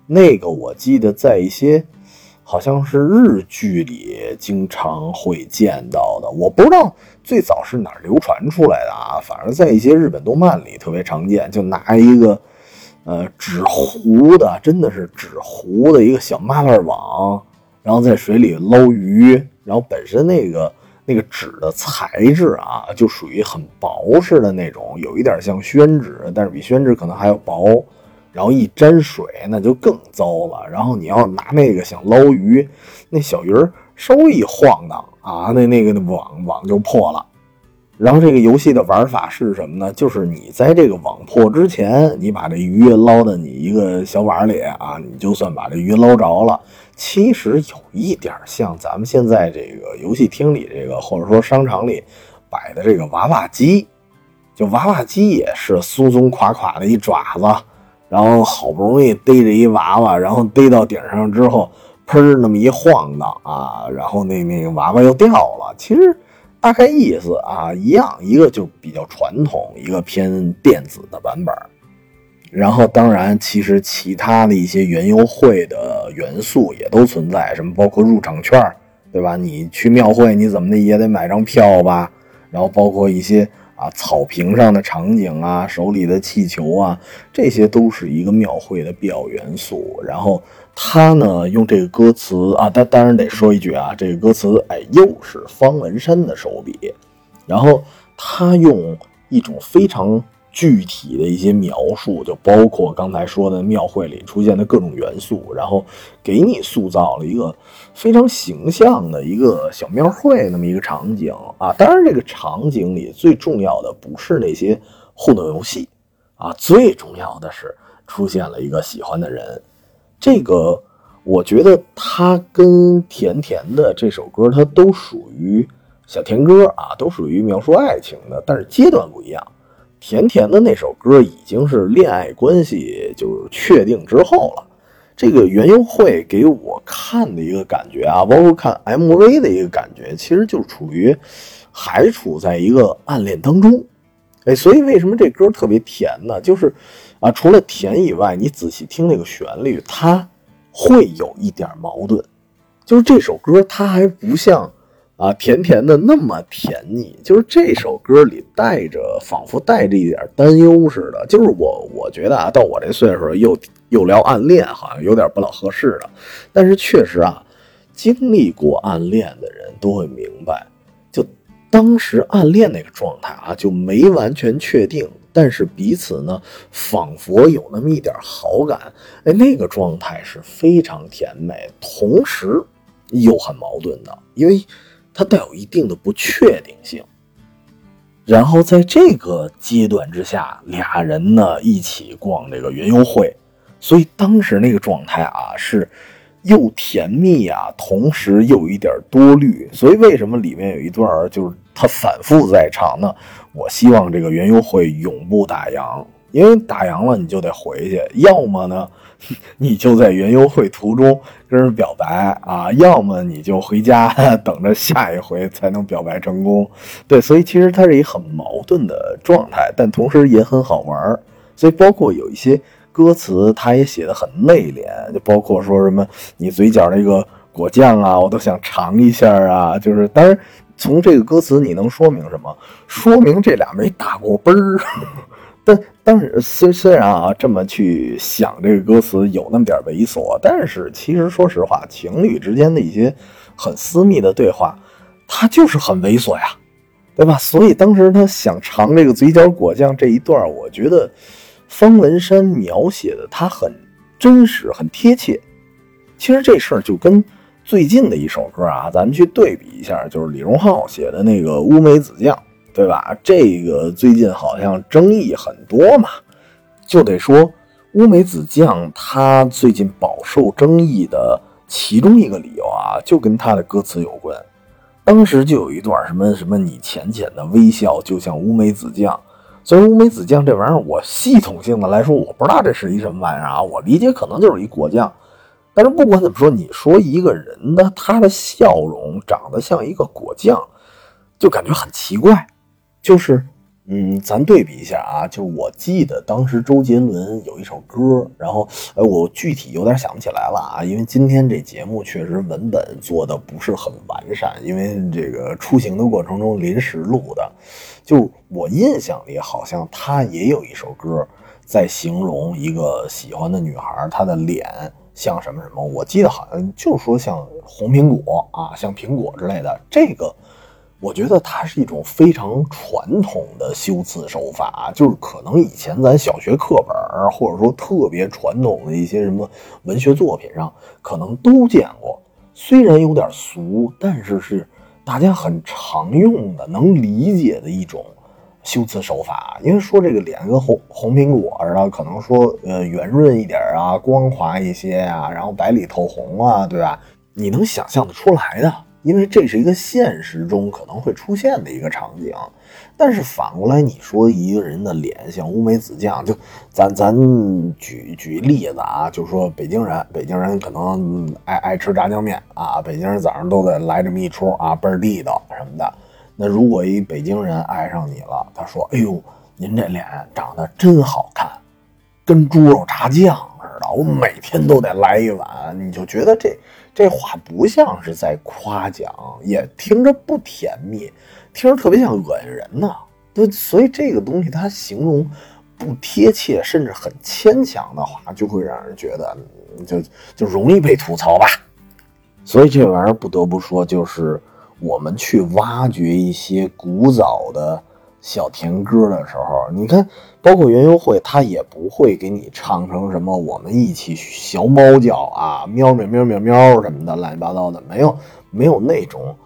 那个我记得在一些。好像是日剧里经常会见到的，我不知道最早是哪儿流传出来的啊。反正在一些日本动漫里特别常见，就拿一个呃纸糊的，真的是纸糊的一个小麻辣网，然后在水里捞鱼，然后本身那个那个纸的材质啊，就属于很薄似的那种，有一点像宣纸，但是比宣纸可能还要薄。然后一沾水，那就更糟了。然后你要拿那个想捞鱼，那小鱼儿稍微一晃荡啊，那那个网网就破了。然后这个游戏的玩法是什么呢？就是你在这个网破之前，你把这鱼捞到你一个小碗里啊，你就算把这鱼捞着了。其实有一点像咱们现在这个游戏厅里这个，或者说商场里摆的这个娃娃机，就娃娃机也是松松垮垮的一爪子。然后好不容易逮着一娃娃，然后逮到顶上之后，砰那么一晃荡啊，然后那那个娃娃又掉了。其实大概意思啊一样，一个就比较传统，一个偏电子的版本。然后当然，其实其他的一些园游会的元素也都存在，什么包括入场券，对吧？你去庙会，你怎么的也得买张票吧？然后包括一些。啊，草坪上的场景啊，手里的气球啊，这些都是一个庙会的必要元素。然后他呢，用这个歌词啊，当当然得说一句啊，这个歌词，哎，又是方文山的手笔。然后他用一种非常。具体的一些描述，就包括刚才说的庙会里出现的各种元素，然后给你塑造了一个非常形象的一个小庙会那么一个场景啊。当然，这个场景里最重要的不是那些互动游戏啊，最重要的是出现了一个喜欢的人。这个我觉得他跟甜甜的这首歌，它都属于小甜歌啊，都属于描述爱情的，但是阶段不一样。甜甜的那首歌已经是恋爱关系就是确定之后了。这个园游会给我看的一个感觉啊，包括看 MV 的一个感觉，其实就处于还处在一个暗恋当中。哎，所以为什么这歌特别甜呢？就是啊，除了甜以外，你仔细听那个旋律，它会有一点矛盾。就是这首歌它还不像啊，甜甜的那么甜腻，就是这首歌里带着，仿佛带着一点担忧似的。就是我，我觉得啊，到我这岁数又又聊暗恋，好像有点不老合适的。但是确实啊，经历过暗恋的人都会明白，就当时暗恋那个状态啊，就没完全确定，但是彼此呢，仿佛有那么一点好感。哎，那个状态是非常甜美，同时又很矛盾的，因为。它带有一定的不确定性，然后在这个阶段之下，俩人呢一起逛这个园游会，所以当时那个状态啊是又甜蜜啊，同时又有一点多虑。所以为什么里面有一段就是他反复在唱呢？我希望这个园游会永不打烊，因为打烊了你就得回去，要么呢？你就在园游会途中跟人表白啊，要么你就回家等着下一回才能表白成功。对，所以其实它是一很矛盾的状态，但同时也很好玩。所以包括有一些歌词，它也写的很内敛，就包括说什么你嘴角那个果酱啊，我都想尝一下啊。就是当然从这个歌词你能说明什么？说明这俩没打过啵儿。但但是虽虽然啊这么去想这个歌词有那么点猥琐，但是其实说实话，情侣之间的一些很私密的对话，它就是很猥琐呀，对吧？所以当时他想尝这个嘴角果酱这一段，我觉得方文山描写的他很真实，很贴切。其实这事儿就跟最近的一首歌啊，咱们去对比一下，就是李荣浩写的那个《乌梅子酱》。对吧？这个最近好像争议很多嘛，就得说乌梅子酱，它最近饱受争议的其中一个理由啊，就跟它的歌词有关。当时就有一段什么什么，你浅浅的微笑就像乌梅子酱。所以乌梅子酱这玩意儿，我系统性的来说，我不知道这是一什么玩意儿啊。我理解可能就是一果酱。但是不管怎么说，你说一个人的他的笑容长得像一个果酱，就感觉很奇怪。就是，嗯，咱对比一下啊，就我记得当时周杰伦有一首歌，然后，呃，我具体有点想不起来了啊，因为今天这节目确实文本做的不是很完善，因为这个出行的过程中临时录的。就我印象里，好像他也有一首歌在形容一个喜欢的女孩，她的脸像什么什么，我记得好像就说像红苹果啊，像苹果之类的，这个。我觉得它是一种非常传统的修辞手法，就是可能以前咱小学课本或者说特别传统的一些什么文学作品上，可能都见过。虽然有点俗，但是是大家很常用的、能理解的一种修辞手法。因为说这个脸跟红红苹果似的，可能说呃圆润一点啊，光滑一些啊，然后白里透红啊，对吧？你能想象得出来的。因为这是一个现实中可能会出现的一个场景，但是反过来你说一个人的脸像乌梅子酱，就咱咱举举例子啊，就说北京人，北京人可能爱爱吃炸酱面啊，北京人早上都得来这么一出啊，倍儿地道什么的。那如果一北京人爱上你了，他说：“哎呦，您这脸长得真好看，跟猪肉炸酱我每天都得来一碗。”你就觉得这。这话不像是在夸奖，也听着不甜蜜，听着特别像恶心人呢。对，所以这个东西它形容不贴切，甚至很牵强的话，就会让人觉得就就容易被吐槽吧。所以这玩意儿不得不说，就是我们去挖掘一些古早的。小甜歌的时候，你看，包括园游会，他也不会给你唱成什么“我们一起学猫叫啊，喵喵喵喵喵”什么的乱七八糟的，没有，没有那种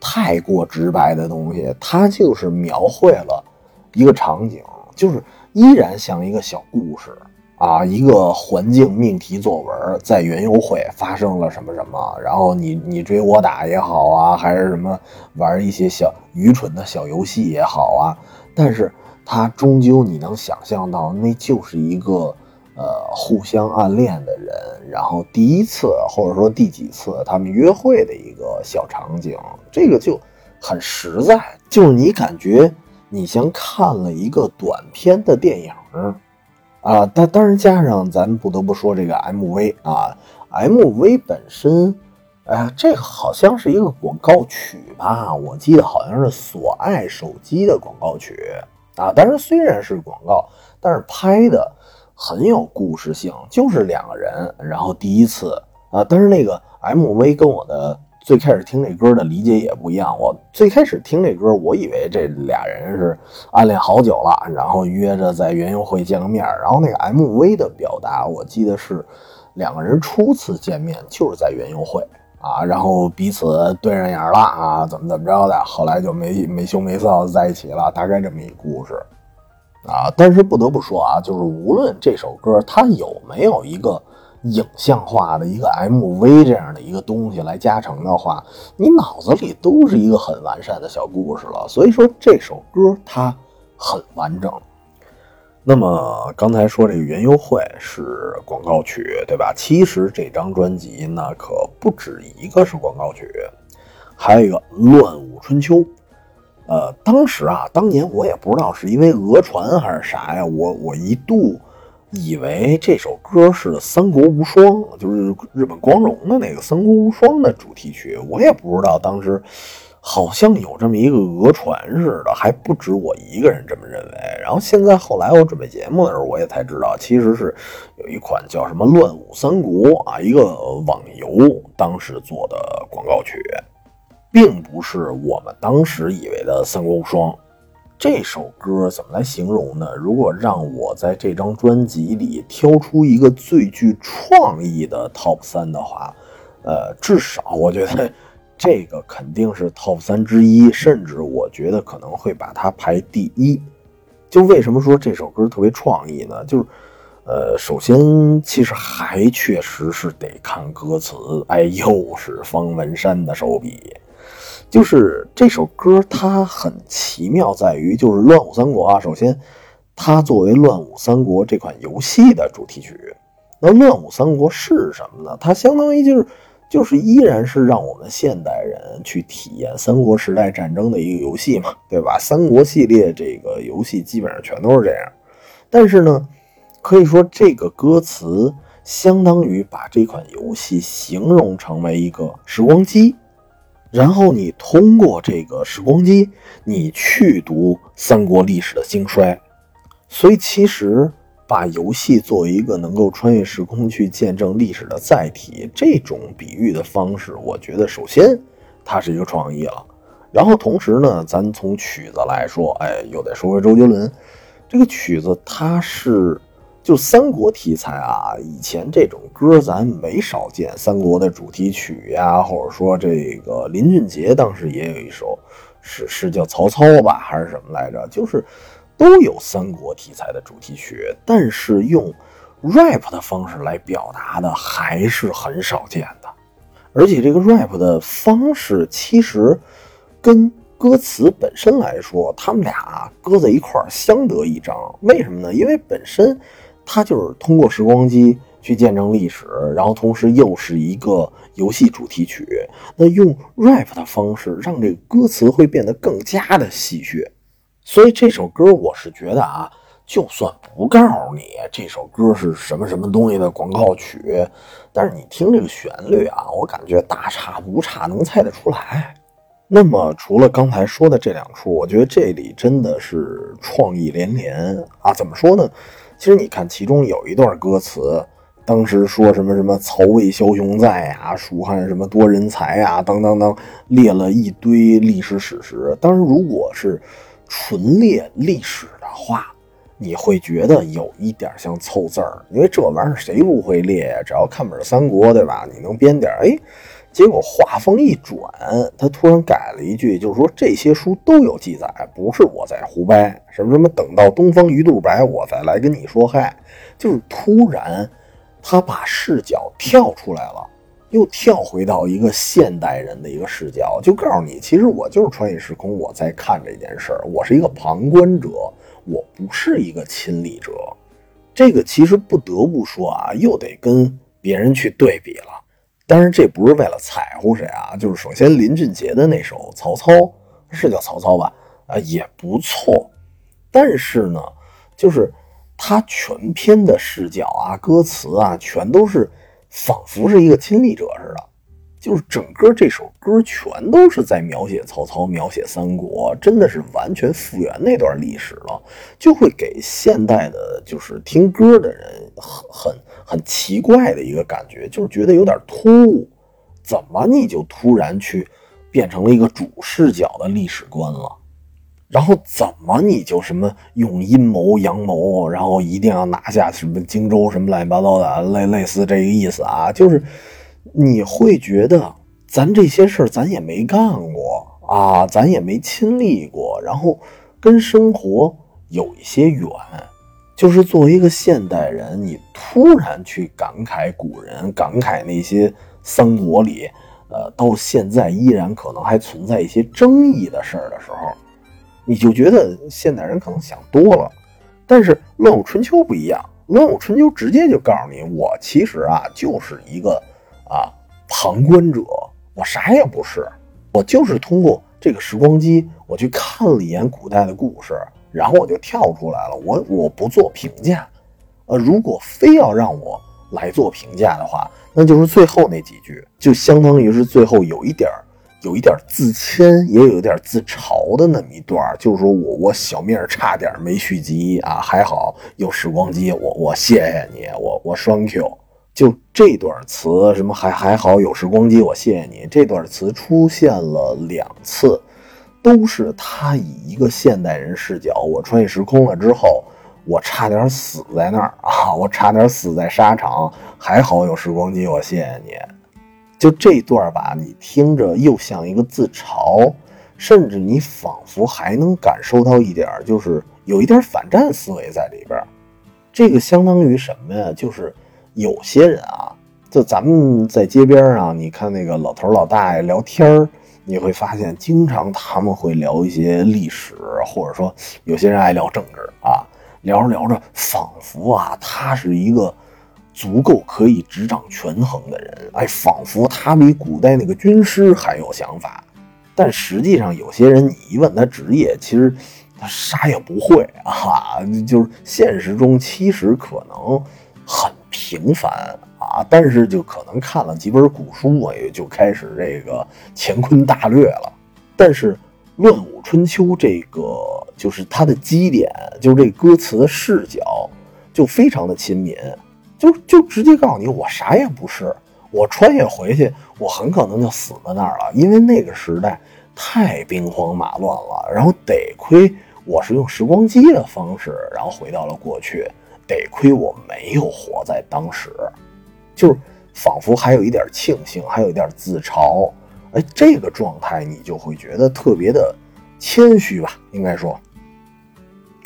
太过直白的东西。他就是描绘了一个场景，就是依然像一个小故事。啊，一个环境命题作文，在园游会发生了什么什么，然后你你追我打也好啊，还是什么玩一些小愚蠢的小游戏也好啊，但是他终究你能想象到，那就是一个呃互相暗恋的人，然后第一次或者说第几次他们约会的一个小场景，这个就很实在，就是你感觉你像看了一个短片的电影。啊，但当然加上咱不得不说这个 MV 啊，MV 本身哎呀，这个好像是一个广告曲吧？我记得好像是索爱手机的广告曲啊。但是虽然是广告，但是拍的很有故事性，就是两个人，然后第一次啊。但是那个 MV 跟我的最开始听这歌的理解也不一样。我最开始听这歌，我以为这俩人是暗恋好久了，然后约着在园游会见个面。然后那个 MV 的表达，我记得是两个人初次见面就是在园游会。啊，然后彼此对上眼了啊，怎么怎么着的，后来就没没羞没臊在一起了，大概这么一故事啊。但是不得不说啊，就是无论这首歌它有没有一个影像化的一个 MV 这样的一个东西来加成的话，你脑子里都是一个很完善的小故事了。所以说这首歌它很完整。那么刚才说这个园游会是广告曲，对吧？其实这张专辑呢，可不止一个是广告曲，还有一个《乱舞春秋》。呃，当时啊，当年我也不知道是因为讹传还是啥呀，我我一度以为这首歌是《三国无双》，就是日本光荣的那个《三国无双》的主题曲，我也不知道当时。好像有这么一个讹传似的，还不止我一个人这么认为。然后现在后来我准备节目的时候，我也才知道，其实是有一款叫什么《乱舞三国》啊，一个网游当时做的广告曲，并不是我们当时以为的《三国无双》。这首歌怎么来形容呢？如果让我在这张专辑里挑出一个最具创意的 Top 三的话，呃，至少我觉得。这个肯定是 top 三之一，甚至我觉得可能会把它排第一。就为什么说这首歌特别创意呢？就是，呃，首先其实还确实是得看歌词。哎，又是方文山的手笔。就是这首歌它很奇妙，在于就是《乱舞三国》啊。首先，它作为《乱舞三国》这款游戏的主题曲，那《乱舞三国》是什么呢？它相当于就是。就是依然是让我们现代人去体验三国时代战争的一个游戏嘛，对吧？三国系列这个游戏基本上全都是这样。但是呢，可以说这个歌词相当于把这款游戏形容成为一个时光机，然后你通过这个时光机，你去读三国历史的兴衰。所以其实。把游戏作为一个能够穿越时空去见证历史的载体，这种比喻的方式，我觉得首先它是一个创意了。然后同时呢，咱从曲子来说，哎，又得说回周杰伦这个曲子，它是就三国题材啊，以前这种歌咱没少见，三国的主题曲呀，或者说这个林俊杰当时也有一首，是是叫曹操吧，还是什么来着？就是。都有三国题材的主题曲，但是用 rap 的方式来表达的还是很少见的。而且这个 rap 的方式其实跟歌词本身来说，他们俩搁在一块儿相得益彰。为什么呢？因为本身它就是通过时光机去见证历史，然后同时又是一个游戏主题曲。那用 rap 的方式，让这个歌词会变得更加的戏谑。所以这首歌，我是觉得啊，就算不告诉你这首歌是什么什么东西的广告曲，但是你听这个旋律啊，我感觉大差不差，能猜得出来。那么除了刚才说的这两处，我觉得这里真的是创意连连啊！怎么说呢？其实你看，其中有一段歌词，当时说什么什么“曹魏枭雄在呀，蜀汉什么多人才呀”，当当当，列了一堆历史史实。当然，如果是纯列历史的话，你会觉得有一点像凑字儿，因为这玩意儿谁不会列呀？只要看本三国，对吧？你能编点，哎，结果话锋一转，他突然改了一句，就是说这些书都有记载，不是我在胡掰，什么什么，等到东方鱼肚白，我再来跟你说嗨，就是突然他把视角跳出来了。又跳回到一个现代人的一个视角，就告诉你，其实我就是穿越时空，我在看这件事儿，我是一个旁观者，我不是一个亲历者。这个其实不得不说啊，又得跟别人去对比了。当然，这不是为了踩乎谁啊，就是首先林俊杰的那首《曹操》是叫曹操吧？啊，也不错。但是呢，就是他全篇的视角啊、歌词啊，全都是。仿佛是一个亲历者似的，就是整个这首歌全都是在描写曹操、描写三国，真的是完全复原那段历史了，就会给现代的，就是听歌的人很很很奇怪的一个感觉，就是觉得有点突兀。怎么你就突然去变成了一个主视角的历史观了？然后怎么你就什么用阴谋阳谋，然后一定要拿下什么荆州什么乱七八糟的，类类似这个意思啊？就是你会觉得咱这些事儿咱也没干过啊，咱也没亲历过，然后跟生活有一些远。就是作为一个现代人，你突然去感慨古人，感慨那些三国里，呃，到现在依然可能还存在一些争议的事儿的时候。你就觉得现代人可能想多了，但是《乱舞春秋》不一样，《乱舞春秋》直接就告诉你，我其实啊就是一个啊旁观者，我啥也不是，我就是通过这个时光机，我去看了一眼古代的故事，然后我就跳出来了，我我不做评价，呃，如果非要让我来做评价的话，那就是最后那几句，就相当于是最后有一点儿。有一点自谦，也有点自嘲的那么一段，就是说我我小命差点没续集啊，还好有时光机，我我谢谢你，我我双 Q。就这段词，什么还还好有时光机，我谢谢你。这段词出现了两次，都是他以一个现代人视角，我穿越时空了之后，我差点死在那儿啊，我差点死在沙场，还好有时光机，我谢谢你。就这段吧，你听着又像一个自嘲，甚至你仿佛还能感受到一点，就是有一点反战思维在里边。这个相当于什么呀？就是有些人啊，就咱们在街边上，你看那个老头老大爷聊天儿你会发现，经常他们会聊一些历史，或者说有些人爱聊政治啊，聊着聊着，仿佛啊，他是一个。足够可以执掌权衡的人，哎，仿佛他比古代那个军师还有想法。但实际上，有些人你一问他职业，其实他啥也不会啊。就是现实中其实可能很平凡啊，但是就可能看了几本古书，也就开始这个乾坤大略了。但是《乱舞春秋》这个就是它的基点，就是这歌词的视角就非常的亲民。就就直接告诉你，我啥也不是，我穿越回去，我很可能就死在那儿了，因为那个时代太兵荒马乱了。然后得亏我是用时光机的方式，然后回到了过去，得亏我没有活在当时，就是仿佛还有一点庆幸，还有一点自嘲。哎，这个状态你就会觉得特别的谦虚吧，应该说。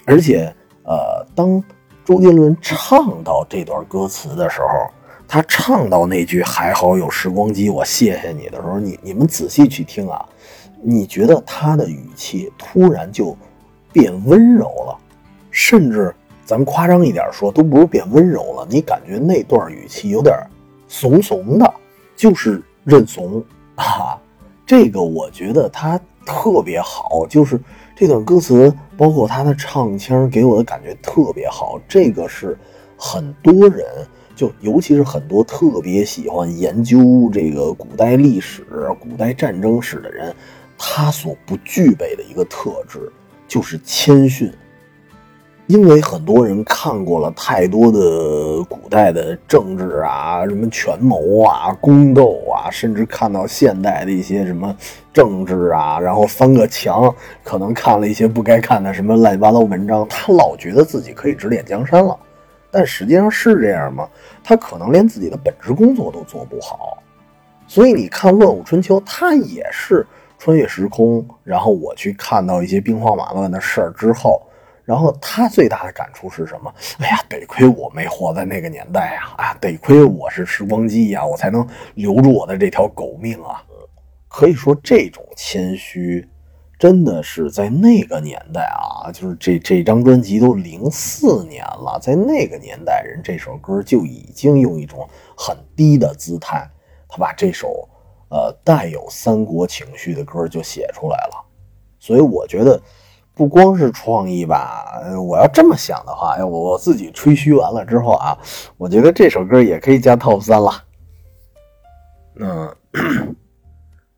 而且，呃，当。周杰伦唱到这段歌词的时候，他唱到那句“还好有时光机，我谢谢你”的时候，你你们仔细去听啊，你觉得他的语气突然就变温柔了，甚至咱夸张一点说，都不是变温柔了，你感觉那段语气有点怂怂的，就是认怂 啊。这个我觉得他特别好，就是。这段歌词包括他的唱腔，给我的感觉特别好。这个是很多人，就尤其是很多特别喜欢研究这个古代历史、古代战争史的人，他所不具备的一个特质，就是谦逊。因为很多人看过了太多的古代的政治啊，什么权谋啊、宫斗啊，甚至看到现代的一些什么政治啊，然后翻个墙，可能看了一些不该看的什么乱七八糟文章，他老觉得自己可以指点江山了。但实际上是这样吗？他可能连自己的本职工作都做不好。所以你看《乱舞春秋》，他也是穿越时空，然后我去看到一些兵荒马乱的事儿之后。然后他最大的感触是什么？哎呀，得亏我没活在那个年代呀！啊，得亏我是时光机呀，我才能留住我的这条狗命啊！可以说，这种谦虚，真的是在那个年代啊，就是这这张专辑都零四年了，在那个年代，人这首歌就已经用一种很低的姿态，他把这首呃带有三国情绪的歌就写出来了。所以我觉得。不光是创意吧，我要这么想的话，哎，我自己吹嘘完了之后啊，我觉得这首歌也可以加 top 三了。那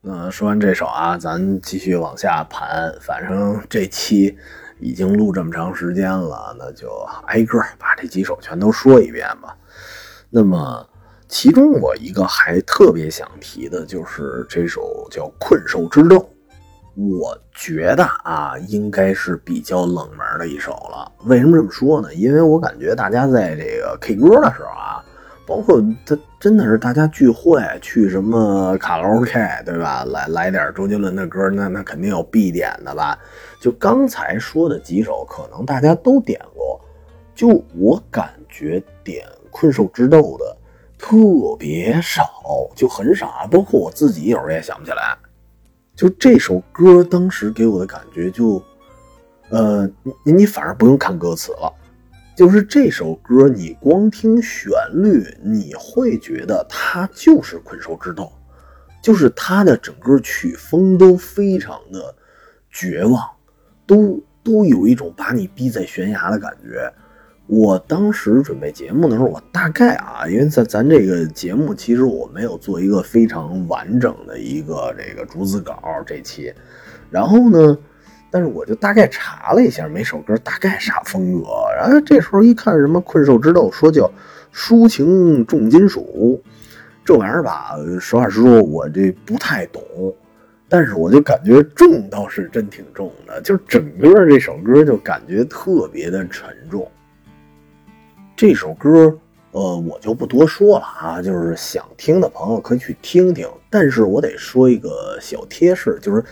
那说完这首啊，咱继续往下盘。反正这期已经录这么长时间了，那就挨个把这几首全都说一遍吧。那么，其中我一个还特别想提的就是这首叫《困兽之斗》，我觉得啊，应该是比较冷门的一首了。为什么这么说呢？因为我感觉大家在这个 K 歌的时候啊。包括他真的是大家聚会去什么卡拉 OK 对吧？来来点周杰伦的歌，那那肯定有必点的吧？就刚才说的几首，可能大家都点过。就我感觉点《困兽之斗》的特别少，就很少啊。包括我自己有时候也想不起来。就这首歌当时给我的感觉，就呃，你你反而不用看歌词了。就是这首歌，你光听旋律，你会觉得它就是困兽之斗，就是它的整个曲风都非常的绝望，都都有一种把你逼在悬崖的感觉。我当时准备节目的时候，我大概啊，因为在咱这个节目，其实我没有做一个非常完整的一个这个逐字稿这期，然后呢。但是我就大概查了一下每首歌大概啥风格，然后这时候一看什么《困兽之斗》，说叫抒情重金属，这玩意儿吧，实话实说，我这不太懂。但是我就感觉重倒是真挺重的，就整个这首歌就感觉特别的沉重。这首歌，呃，我就不多说了啊，就是想听的朋友可以去听听。但是我得说一个小贴士，就是。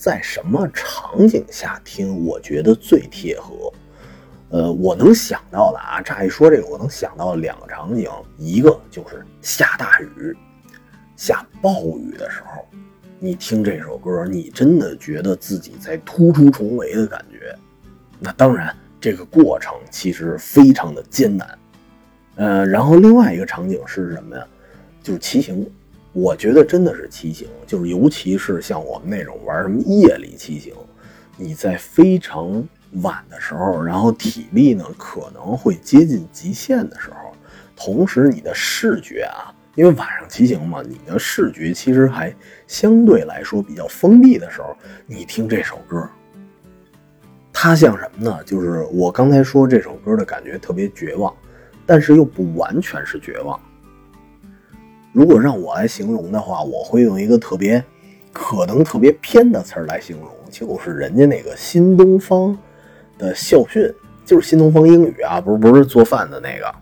在什么场景下听，我觉得最贴合。呃，我能想到的啊，乍一说这个，我能想到两个场景，一个就是下大雨、下暴雨的时候，你听这首歌，你真的觉得自己在突出重围的感觉。那当然，这个过程其实非常的艰难。呃，然后另外一个场景是什么呀？就是骑行。我觉得真的是骑行，就是尤其是像我们那种玩什么夜里骑行，你在非常晚的时候，然后体力呢可能会接近极限的时候，同时你的视觉啊，因为晚上骑行嘛，你的视觉其实还相对来说比较封闭的时候，你听这首歌，它像什么呢？就是我刚才说这首歌的感觉特别绝望，但是又不完全是绝望。如果让我来形容的话，我会用一个特别可能特别偏的词儿来形容，就是人家那个新东方的校训，就是新东方英语啊，不是不是做饭的那个，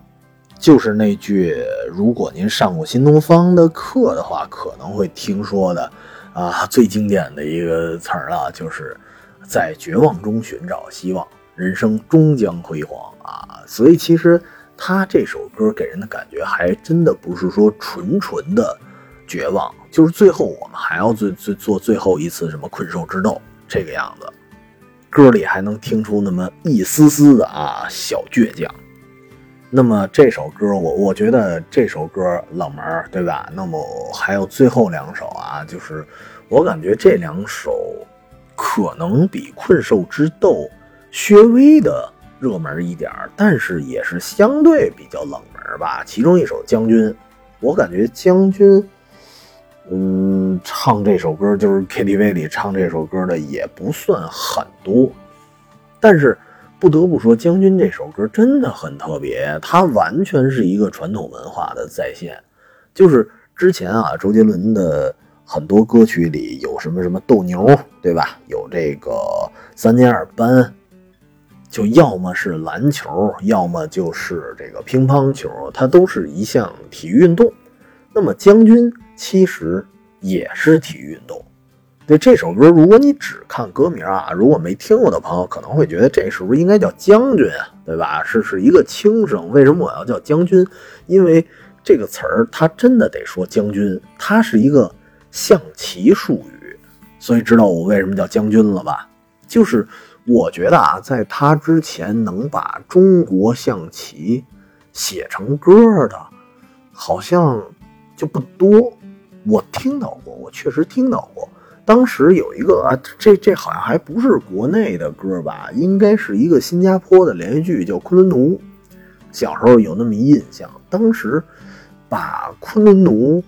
就是那句如果您上过新东方的课的话，可能会听说的啊，最经典的一个词儿了，就是在绝望中寻找希望，人生终将辉煌啊，所以其实。他这首歌给人的感觉还真的不是说纯纯的绝望，就是最后我们还要最最做最后一次什么困兽之斗这个样子，歌里还能听出那么一丝丝的啊小倔强。那么这首歌我我觉得这首歌冷门对吧？那么还有最后两首啊，就是我感觉这两首可能比困兽之斗稍微的。热门一点儿，但是也是相对比较冷门吧。其中一首《将军》，我感觉将军，嗯，唱这首歌就是 KTV 里唱这首歌的也不算很多。但是不得不说，《将军》这首歌真的很特别，它完全是一个传统文化的再现。就是之前啊，周杰伦的很多歌曲里有什么什么斗牛，对吧？有这个三年二班。就要么是篮球，要么就是这个乒乓球，它都是一项体育运动。那么将军其实也是体育运动。对这首歌，如果你只看歌名啊，如果没听过的朋友可能会觉得这是不是应该叫将军啊？对吧？是是一个轻声。为什么我要叫将军？因为这个词儿它真的得说将军，它是一个象棋术语，所以知道我为什么叫将军了吧？就是。我觉得啊，在他之前能把中国象棋写成歌的，好像就不多。我听到过，我确实听到过。当时有一个啊，这这好像还不是国内的歌吧？应该是一个新加坡的连续剧，叫《昆仑奴》。小时候有那么一印象，当时把《昆仑奴》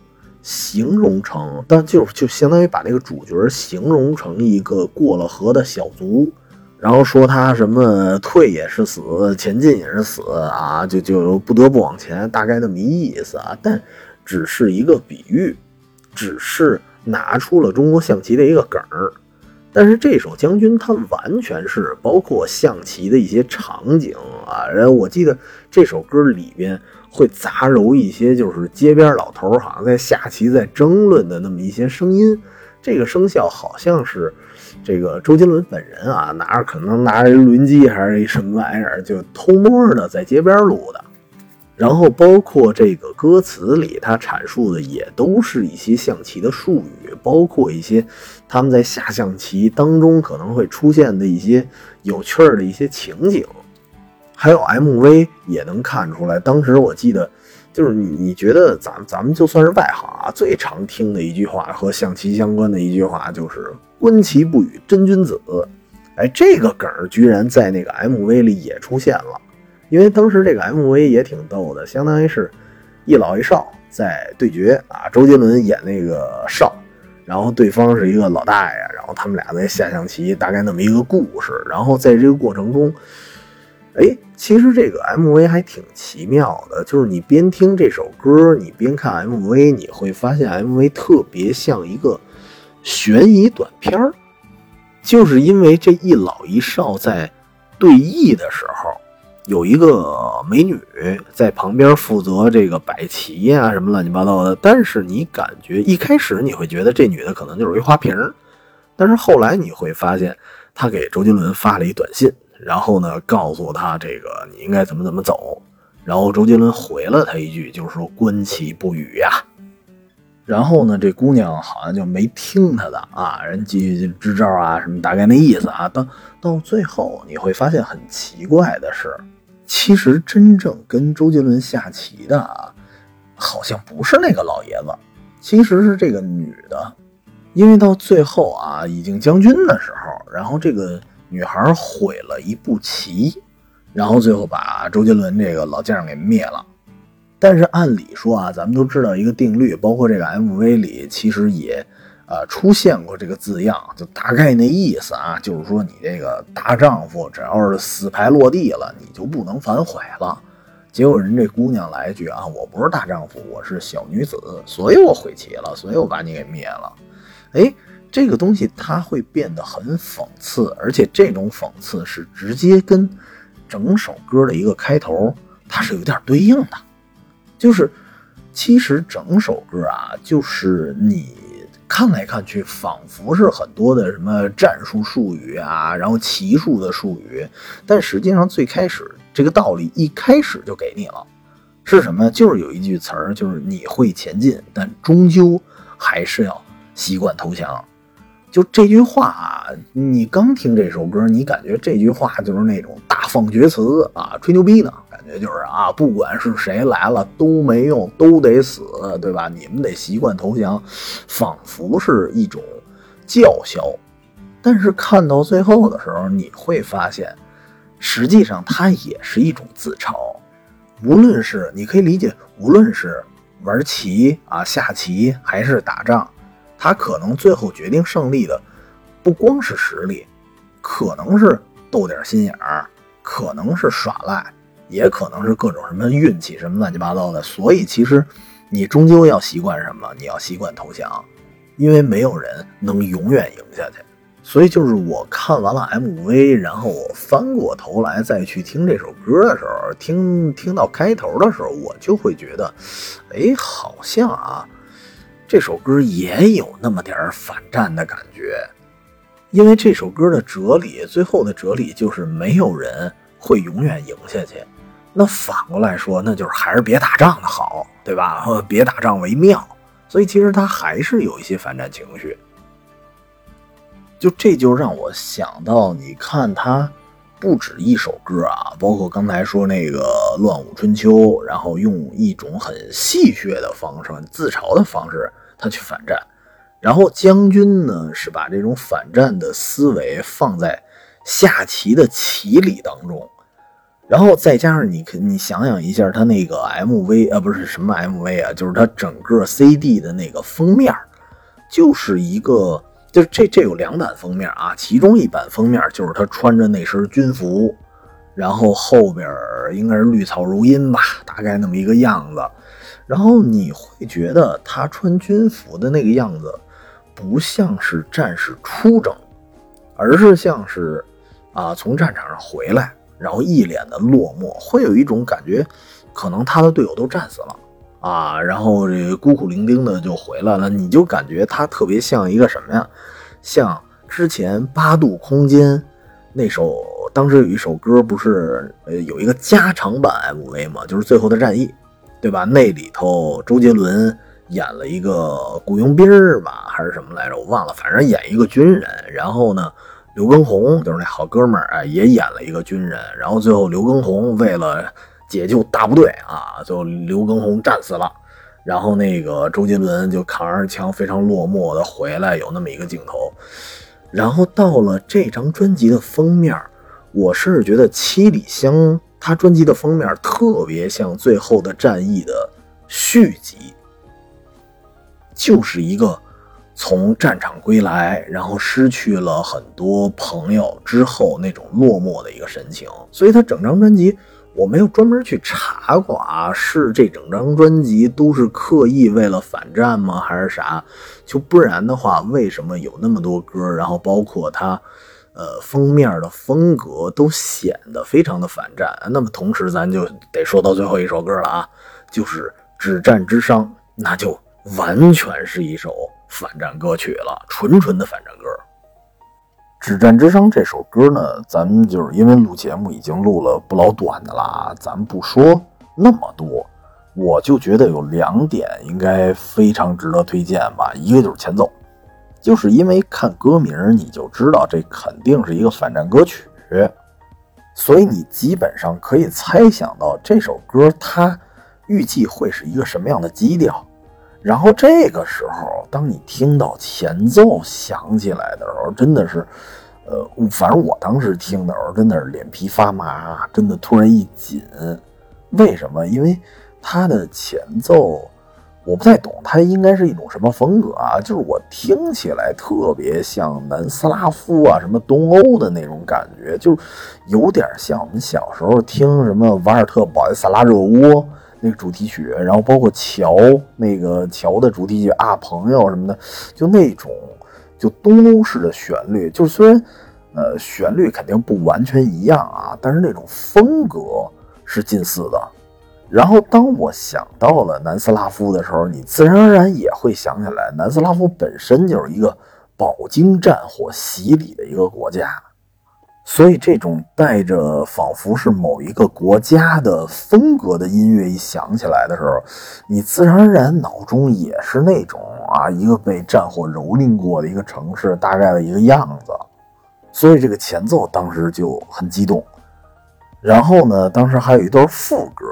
形容成，但就就相当于把那个主角形容成一个过了河的小卒，然后说他什么退也是死，前进也是死啊，就就不得不往前，大概那么一意思啊。但只是一个比喻，只是拿出了中国象棋的一个梗儿。但是这首《将军》它完全是包括象棋的一些场景啊，然后我记得这首歌里边会杂糅一些就是街边老头好像在下棋在争论的那么一些声音，这个声效好像是这个周杰伦本人啊，拿着可能拿着录音机还是一什么玩意儿，就偷摸的在街边录的。然后包括这个歌词里，他阐述的也都是一些象棋的术语，包括一些他们在下象棋当中可能会出现的一些有趣儿的一些情景，还有 MV 也能看出来。当时我记得，就是你你觉得咱咱们就算是外行啊，最常听的一句话和象棋相关的一句话就是“观棋不语真君子”。哎，这个梗儿居然在那个 MV 里也出现了。因为当时这个 MV 也挺逗的，相当于是一老一少在对决啊。周杰伦演那个少，然后对方是一个老大爷，然后他们俩在下象棋，大概那么一个故事。然后在这个过程中，哎，其实这个 MV 还挺奇妙的，就是你边听这首歌，你边看 MV，你会发现 MV 特别像一个悬疑短片儿，就是因为这一老一少在对弈的时候。有一个美女在旁边负责这个摆棋呀，什么乱七八糟的。但是你感觉一开始你会觉得这女的可能就是一花瓶，但是后来你会发现，她给周杰伦发了一短信，然后呢告诉他这个你应该怎么怎么走，然后周杰伦回了他一句，就是说观棋不语呀。然后呢，这姑娘好像就没听他的啊，人继续支招啊，什么大概那意思啊。到到最后你会发现很奇怪的是。其实真正跟周杰伦下棋的啊，好像不是那个老爷子，其实是这个女的。因为到最后啊，已经将军的时候，然后这个女孩毁了一步棋，然后最后把周杰伦这个老将给灭了。但是按理说啊，咱们都知道一个定律，包括这个 MV 里其实也。呃，出现过这个字样，就大概那意思啊，就是说你这个大丈夫，只要是死牌落地了，你就不能反悔了。结果人这姑娘来一句啊，我不是大丈夫，我是小女子，所以我悔棋了，所以我把你给灭了。哎，这个东西它会变得很讽刺，而且这种讽刺是直接跟整首歌的一个开头它是有点对应的，就是其实整首歌啊，就是你。看来看去，仿佛是很多的什么战术术语啊，然后骑术的术语，但实际上最开始这个道理一开始就给你了，是什么？就是有一句词儿，就是你会前进，但终究还是要习惯投降。就这句话啊，你刚听这首歌，你感觉这句话就是那种大放厥词啊，吹牛逼呢。感觉就是啊，不管是谁来了都没用，都得死，对吧？你们得习惯投降，仿佛是一种叫嚣。但是看到最后的时候，你会发现，实际上它也是一种自嘲。无论是你可以理解，无论是玩棋啊、下棋还是打仗，他可能最后决定胜利的不光是实力，可能是斗点心眼儿，可能是耍赖。也可能是各种什么运气，什么乱七八糟的，所以其实你终究要习惯什么？你要习惯投降，因为没有人能永远赢下去。所以就是我看完了 MV，然后我翻过头来再去听这首歌的时候，听听到开头的时候，我就会觉得，哎，好像啊，这首歌也有那么点儿反战的感觉。因为这首歌的哲理，最后的哲理就是没有人会永远赢下去。那反过来说，那就是还是别打仗的好，对吧？别打仗为妙。所以其实他还是有一些反战情绪。就这就让我想到，你看他不止一首歌啊，包括刚才说那个《乱舞春秋》，然后用一种很戏谑的方式、很自嘲的方式，他去反战。然后将军呢，是把这种反战的思维放在下棋的棋理当中。然后再加上你，你想想一下，他那个 MV 啊，不是什么 MV 啊，就是他整个 CD 的那个封面，就是一个，就这这有两版封面啊，其中一版封面就是他穿着那身军服，然后后边应该是绿草如茵吧，大概那么一个样子。然后你会觉得他穿军服的那个样子，不像是战士出征，而是像是啊从战场上回来。然后一脸的落寞，会有一种感觉，可能他的队友都战死了啊，然后这孤苦伶仃的就回来了，你就感觉他特别像一个什么呀？像之前八度空间那首，当时有一首歌，不是呃有一个加长版 MV 吗？就是《最后的战役》，对吧？那里头周杰伦演了一个雇佣兵儿吧，还是什么来着？我忘了，反正演一个军人，然后呢？刘畊宏就是那好哥们儿啊，也演了一个军人。然后最后刘畊宏为了解救大部队啊，最后刘畊宏战死了。然后那个周杰伦就扛着枪，非常落寞的回来，有那么一个镜头。然后到了这张专辑的封面，我是觉得七里香他专辑的封面特别像《最后的战役》的续集，就是一个。从战场归来，然后失去了很多朋友之后那种落寞的一个神情，所以他整张专辑我没有专门去查过啊，是这整张专辑都是刻意为了反战吗，还是啥？就不然的话，为什么有那么多歌，然后包括他，呃，封面的风格都显得非常的反战？那么同时，咱就得说到最后一首歌了啊，就是《止战之殇》，那就完全是一首。反战歌曲了，纯纯的反战歌。《止战之殇》这首歌呢，咱们就是因为录节目已经录了不老短的啦，咱不说那么多，我就觉得有两点应该非常值得推荐吧。一个就是前奏，就是因为看歌名你就知道这肯定是一个反战歌曲，所以你基本上可以猜想到这首歌它预计会是一个什么样的基调。然后这个时候，当你听到前奏响起来的时候，真的是，呃，反正我当时听的时候，真的是脸皮发麻，真的突然一紧。为什么？因为它的前奏，我不太懂，它应该是一种什么风格啊？就是我听起来特别像南斯拉夫啊，什么东欧的那种感觉，就有点像我们小时候听什么瓦尔特保伊萨拉热窝。那个主题曲，然后包括桥那个桥的主题曲啊，朋友什么的，就那种就东欧式的旋律，就虽然呃旋律肯定不完全一样啊，但是那种风格是近似的。然后当我想到了南斯拉夫的时候，你自然而然也会想起来，南斯拉夫本身就是一个饱经战火洗礼的一个国家。所以，这种带着仿佛是某一个国家的风格的音乐一响起来的时候，你自然而然脑中也是那种啊，一个被战火蹂躏过的一个城市大概的一个样子。所以，这个前奏当时就很激动。然后呢，当时还有一段副歌，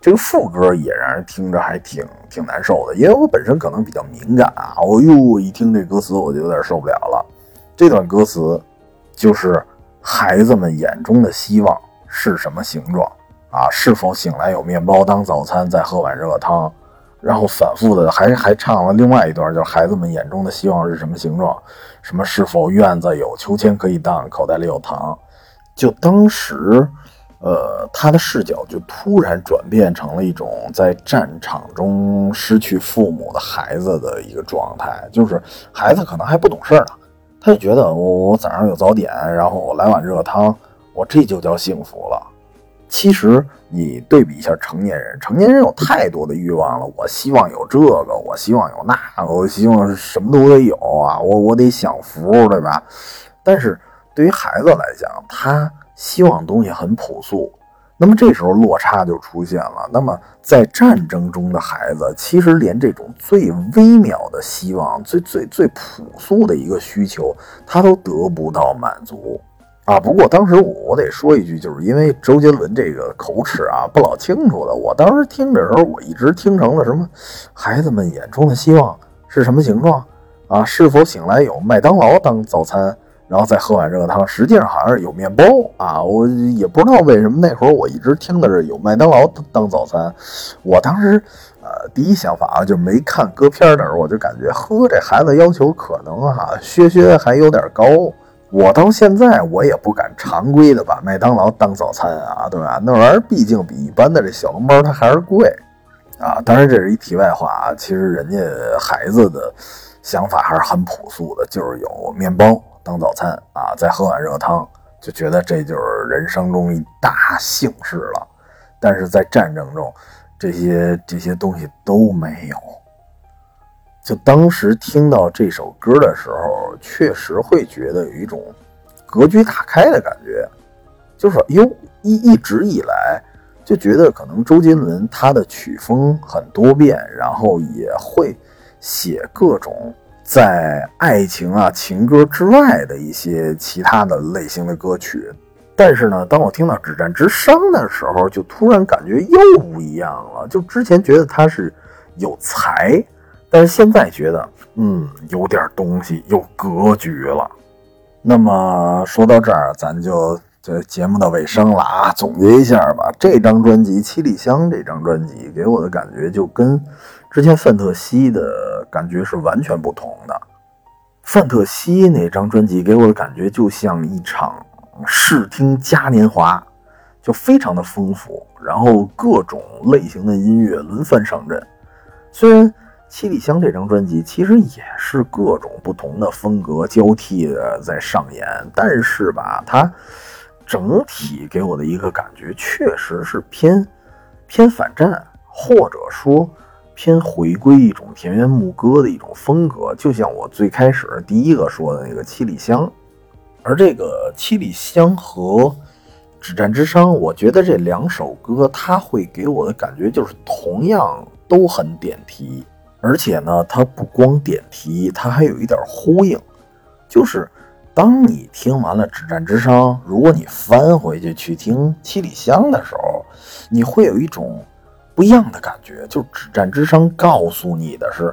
这个副歌也让人听着还挺挺难受的，因为我本身可能比较敏感啊。哦呦，一听这歌词我就有点受不了了。这段歌词就是。孩子们眼中的希望是什么形状啊？是否醒来有面包当早餐，再喝碗热汤？然后反复的还还唱了另外一段，就是孩子们眼中的希望是什么形状？什么是否院子有秋千可以荡，口袋里有糖？就当时，呃，他的视角就突然转变成了一种在战场中失去父母的孩子的一个状态，就是孩子可能还不懂事呢。他就觉得我我早上有早点，然后我来碗热汤，我这就叫幸福了。其实你对比一下成年人，成年人有太多的欲望了。我希望有这个，我希望有那个，我希望什么都得有啊，我我得享福，对吧？但是对于孩子来讲，他希望东西很朴素。那么这时候落差就出现了。那么在战争中的孩子，其实连这种最微妙的希望、最最最朴素的一个需求，他都得不到满足啊。不过当时我得说一句，就是因为周杰伦这个口齿啊不老清楚的，我当时听的时候，我一直听成了什么孩子们眼中的希望是什么形状啊？是否醒来有麦当劳当早餐？然后再喝碗热汤，实际上好像是有面包啊，我也不知道为什么那会儿我一直听的是有麦当劳当早餐。我当时呃第一想法啊，就没看歌片的时候，我就感觉呵，这孩子要求可能哈削削还有点高。我到现在我也不敢常规的把麦当劳当早餐啊，对吧？那玩意儿毕竟比一般的这小笼包它还是贵啊。当然这是一题外话啊，其实人家孩子的想法还是很朴素的，就是有面包。当早餐啊，再喝碗热汤，就觉得这就是人生中一大幸事了。但是在战争中，这些这些东西都没有。就当时听到这首歌的时候，确实会觉得有一种格局打开的感觉。就是哟，一一直以来就觉得可能周杰伦他的曲风很多变，然后也会写各种。在爱情啊情歌之外的一些其他的类型的歌曲，但是呢，当我听到《止战之殇》的时候，就突然感觉又不一样了。就之前觉得他是有才，但是现在觉得，嗯，有点东西，有格局了。那么说到这儿，咱就这节目的尾声了啊，总结一下吧。这张专辑《七里香》这张专辑给我的感觉就跟。之前范特西的感觉是完全不同的。范特西那张专辑给我的感觉就像一场视听嘉年华，就非常的丰富，然后各种类型的音乐轮番上阵。虽然七里香这张专辑其实也是各种不同的风格交替的在上演，但是吧，它整体给我的一个感觉确实是偏偏反战，或者说。偏回归一种田园牧歌的一种风格，就像我最开始第一个说的那个《七里香》，而这个《七里香》和《止战之殇》，我觉得这两首歌，它会给我的感觉就是同样都很点题，而且呢，它不光点题，它还有一点呼应。就是当你听完了《止战之殇》，如果你翻回去去听《七里香》的时候，你会有一种。不一样的感觉，就是止战之殇告诉你的是，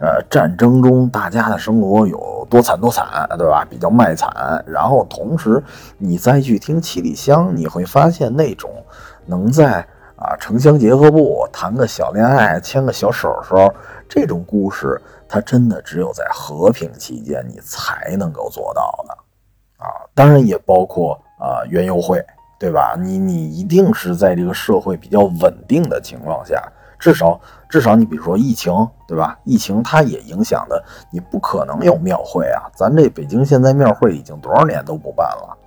呃，战争中大家的生活有多惨多惨，对吧？比较卖惨。然后同时，你再去听七里香，你会发现那种能在啊城乡结合部谈个小恋爱、牵个小手的时候，这种故事，它真的只有在和平期间你才能够做到的啊。当然也包括啊园游会。对吧？你你一定是在这个社会比较稳定的情况下，至少至少你比如说疫情，对吧？疫情它也影响的，你不可能有庙会啊。咱这北京现在庙会已经多少年都不办了，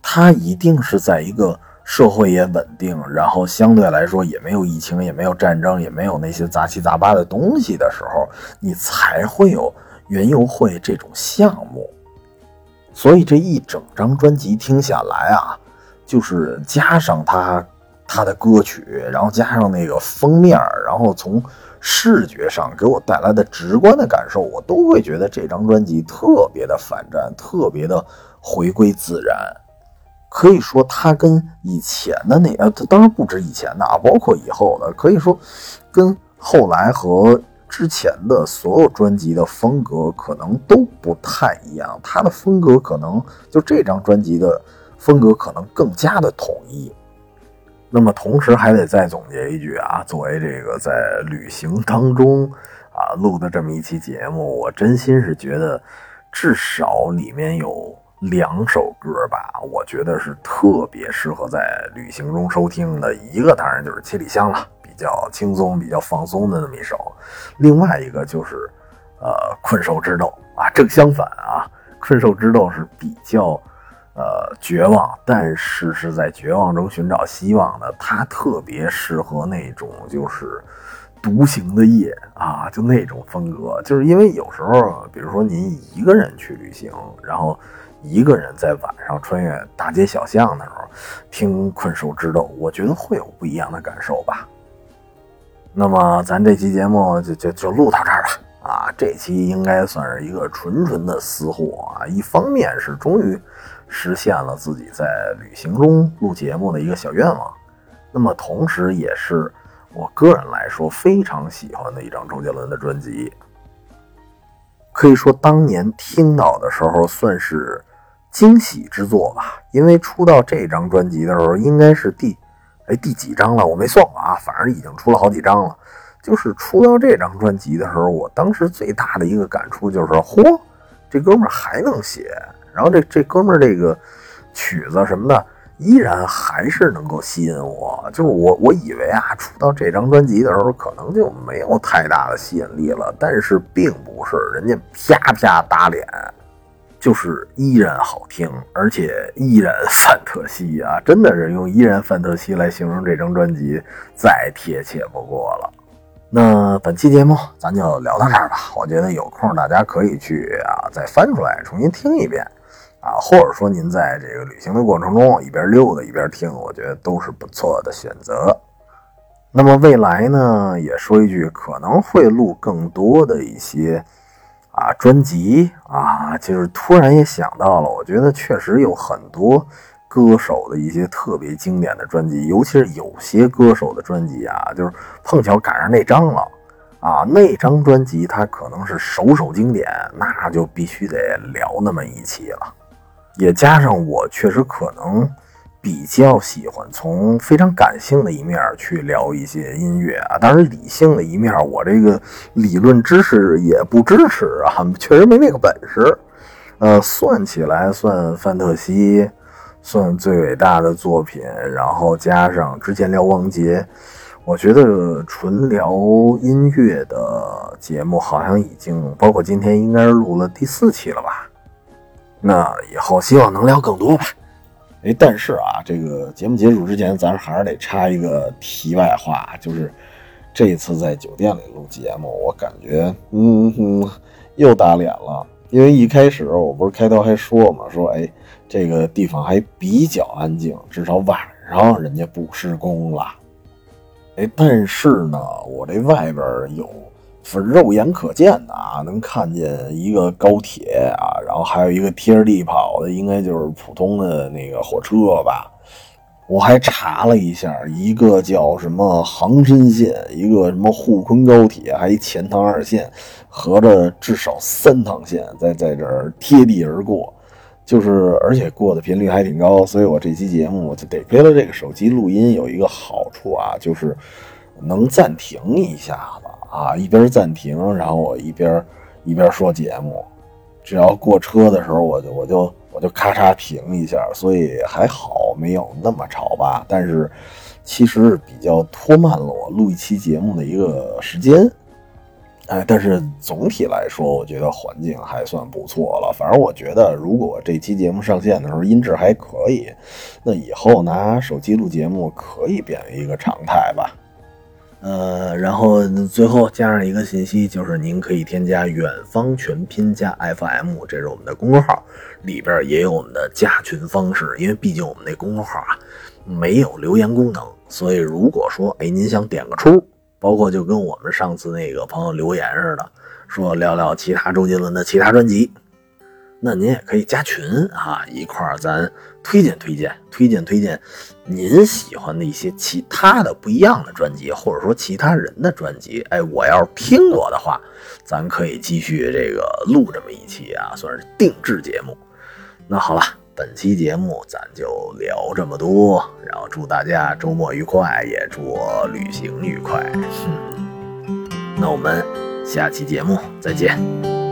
它一定是在一个社会也稳定，然后相对来说也没有疫情，也没有战争，也没有那些杂七杂八的东西的时候，你才会有园游会这种项目。所以这一整张专辑听下来啊。就是加上他他的歌曲，然后加上那个封面，然后从视觉上给我带来的直观的感受，我都会觉得这张专辑特别的反战，特别的回归自然。可以说，它跟以前的那呃，当然不止以前的啊，包括以后的，可以说跟后来和之前的所有专辑的风格可能都不太一样。它的风格可能就这张专辑的。风格可能更加的统一，那么同时还得再总结一句啊，作为这个在旅行当中啊录的这么一期节目，我真心是觉得至少里面有两首歌吧，我觉得是特别适合在旅行中收听的。一个当然就是《七里香》了，比较轻松、比较放松的那么一首；另外一个就是呃《困兽之斗》啊，正相反啊，《困兽之斗》是比较。呃，绝望，但是是在绝望中寻找希望的。它特别适合那种就是独行的夜啊，就那种风格。就是因为有时候，比如说您一个人去旅行，然后一个人在晚上穿越大街小巷的时候听《困兽之斗》，我觉得会有不一样的感受吧。那么咱这期节目就就就录到这儿了啊。这期应该算是一个纯纯的私货啊。一方面是终于。实现了自己在旅行中录节目的一个小愿望，那么同时也是我个人来说非常喜欢的一张周杰伦的专辑。可以说当年听到的时候，算是惊喜之作吧。因为出到这张专辑的时候，应该是第哎第几张了，我没算过啊，反正已经出了好几张了。就是出到这张专辑的时候，我当时最大的一个感触就是，嚯，这哥们儿还能写，然后这这哥们儿这个曲子什么的。依然还是能够吸引我，就是我我以为啊，出到这张专辑的时候，可能就没有太大的吸引力了。但是并不是，人家啪啪打脸，就是依然好听，而且依然 范特西啊，真的是用依然范特西来形容这张专辑，再贴切不过了。那本期节目咱就聊到这儿吧，我觉得有空大家可以去啊，再翻出来重新听一遍。啊，或者说您在这个旅行的过程中一边溜达一边听，我觉得都是不错的选择。那么未来呢，也说一句，可能会录更多的一些啊专辑啊，就是突然也想到了，我觉得确实有很多歌手的一些特别经典的专辑，尤其是有些歌手的专辑啊，就是碰巧赶上那张了啊，那张专辑它可能是首首经典，那就必须得聊那么一期了。也加上我确实可能比较喜欢从非常感性的一面去聊一些音乐啊，当然理性的一面我这个理论知识也不支持啊，确实没那个本事。呃，算起来算范特西，算最伟大的作品，然后加上之前聊王杰，我觉得纯聊音乐的节目好像已经包括今天应该是录了第四期了吧。那以后希望能聊更多吧。哎，但是啊，这个节目结束之前，咱还是得插一个题外话，就是这次在酒店里录节目，我感觉，嗯哼，又打脸了。因为一开始我不是开头还说嘛，说哎，这个地方还比较安静，至少晚上人家不施工了。哎，但是呢，我这外边有。是肉眼可见的啊，能看见一个高铁啊，然后还有一个贴着地跑的，应该就是普通的那个火车吧。我还查了一下，一个叫什么杭深线，一个什么沪昆高铁，还一钱塘二线，合着至少三趟线在在这儿贴地而过，就是而且过的频率还挺高，所以我这期节目就得亏了这个手机录音有一个好处啊，就是能暂停一下子。啊，一边暂停，然后我一边一边说节目，只要过车的时候，我就我就我就咔嚓停一下，所以还好没有那么吵吧。但是其实比较拖慢了我录一期节目的一个时间。哎，但是总体来说，我觉得环境还算不错了。反正我觉得，如果这期节目上线的时候音质还可以，那以后拿手机录节目可以变为一个常态吧。呃，然后最后加上一个信息，就是您可以添加“远方全拼加 FM”，这是我们的公众号，里边也有我们的加群方式。因为毕竟我们那公众号啊没有留言功能，所以如果说哎您想点个出，包括就跟我们上次那个朋友留言似的，说聊聊其他周杰伦的其他专辑。那您也可以加群啊，一块儿咱推荐推荐，推荐推荐您喜欢的一些其他的不一样的专辑，或者说其他人的专辑。哎，我要是听过的话，咱可以继续这个录这么一期啊，算是定制节目。那好了，本期节目咱就聊这么多，然后祝大家周末愉快，也祝我旅行愉快。那我们下期节目再见。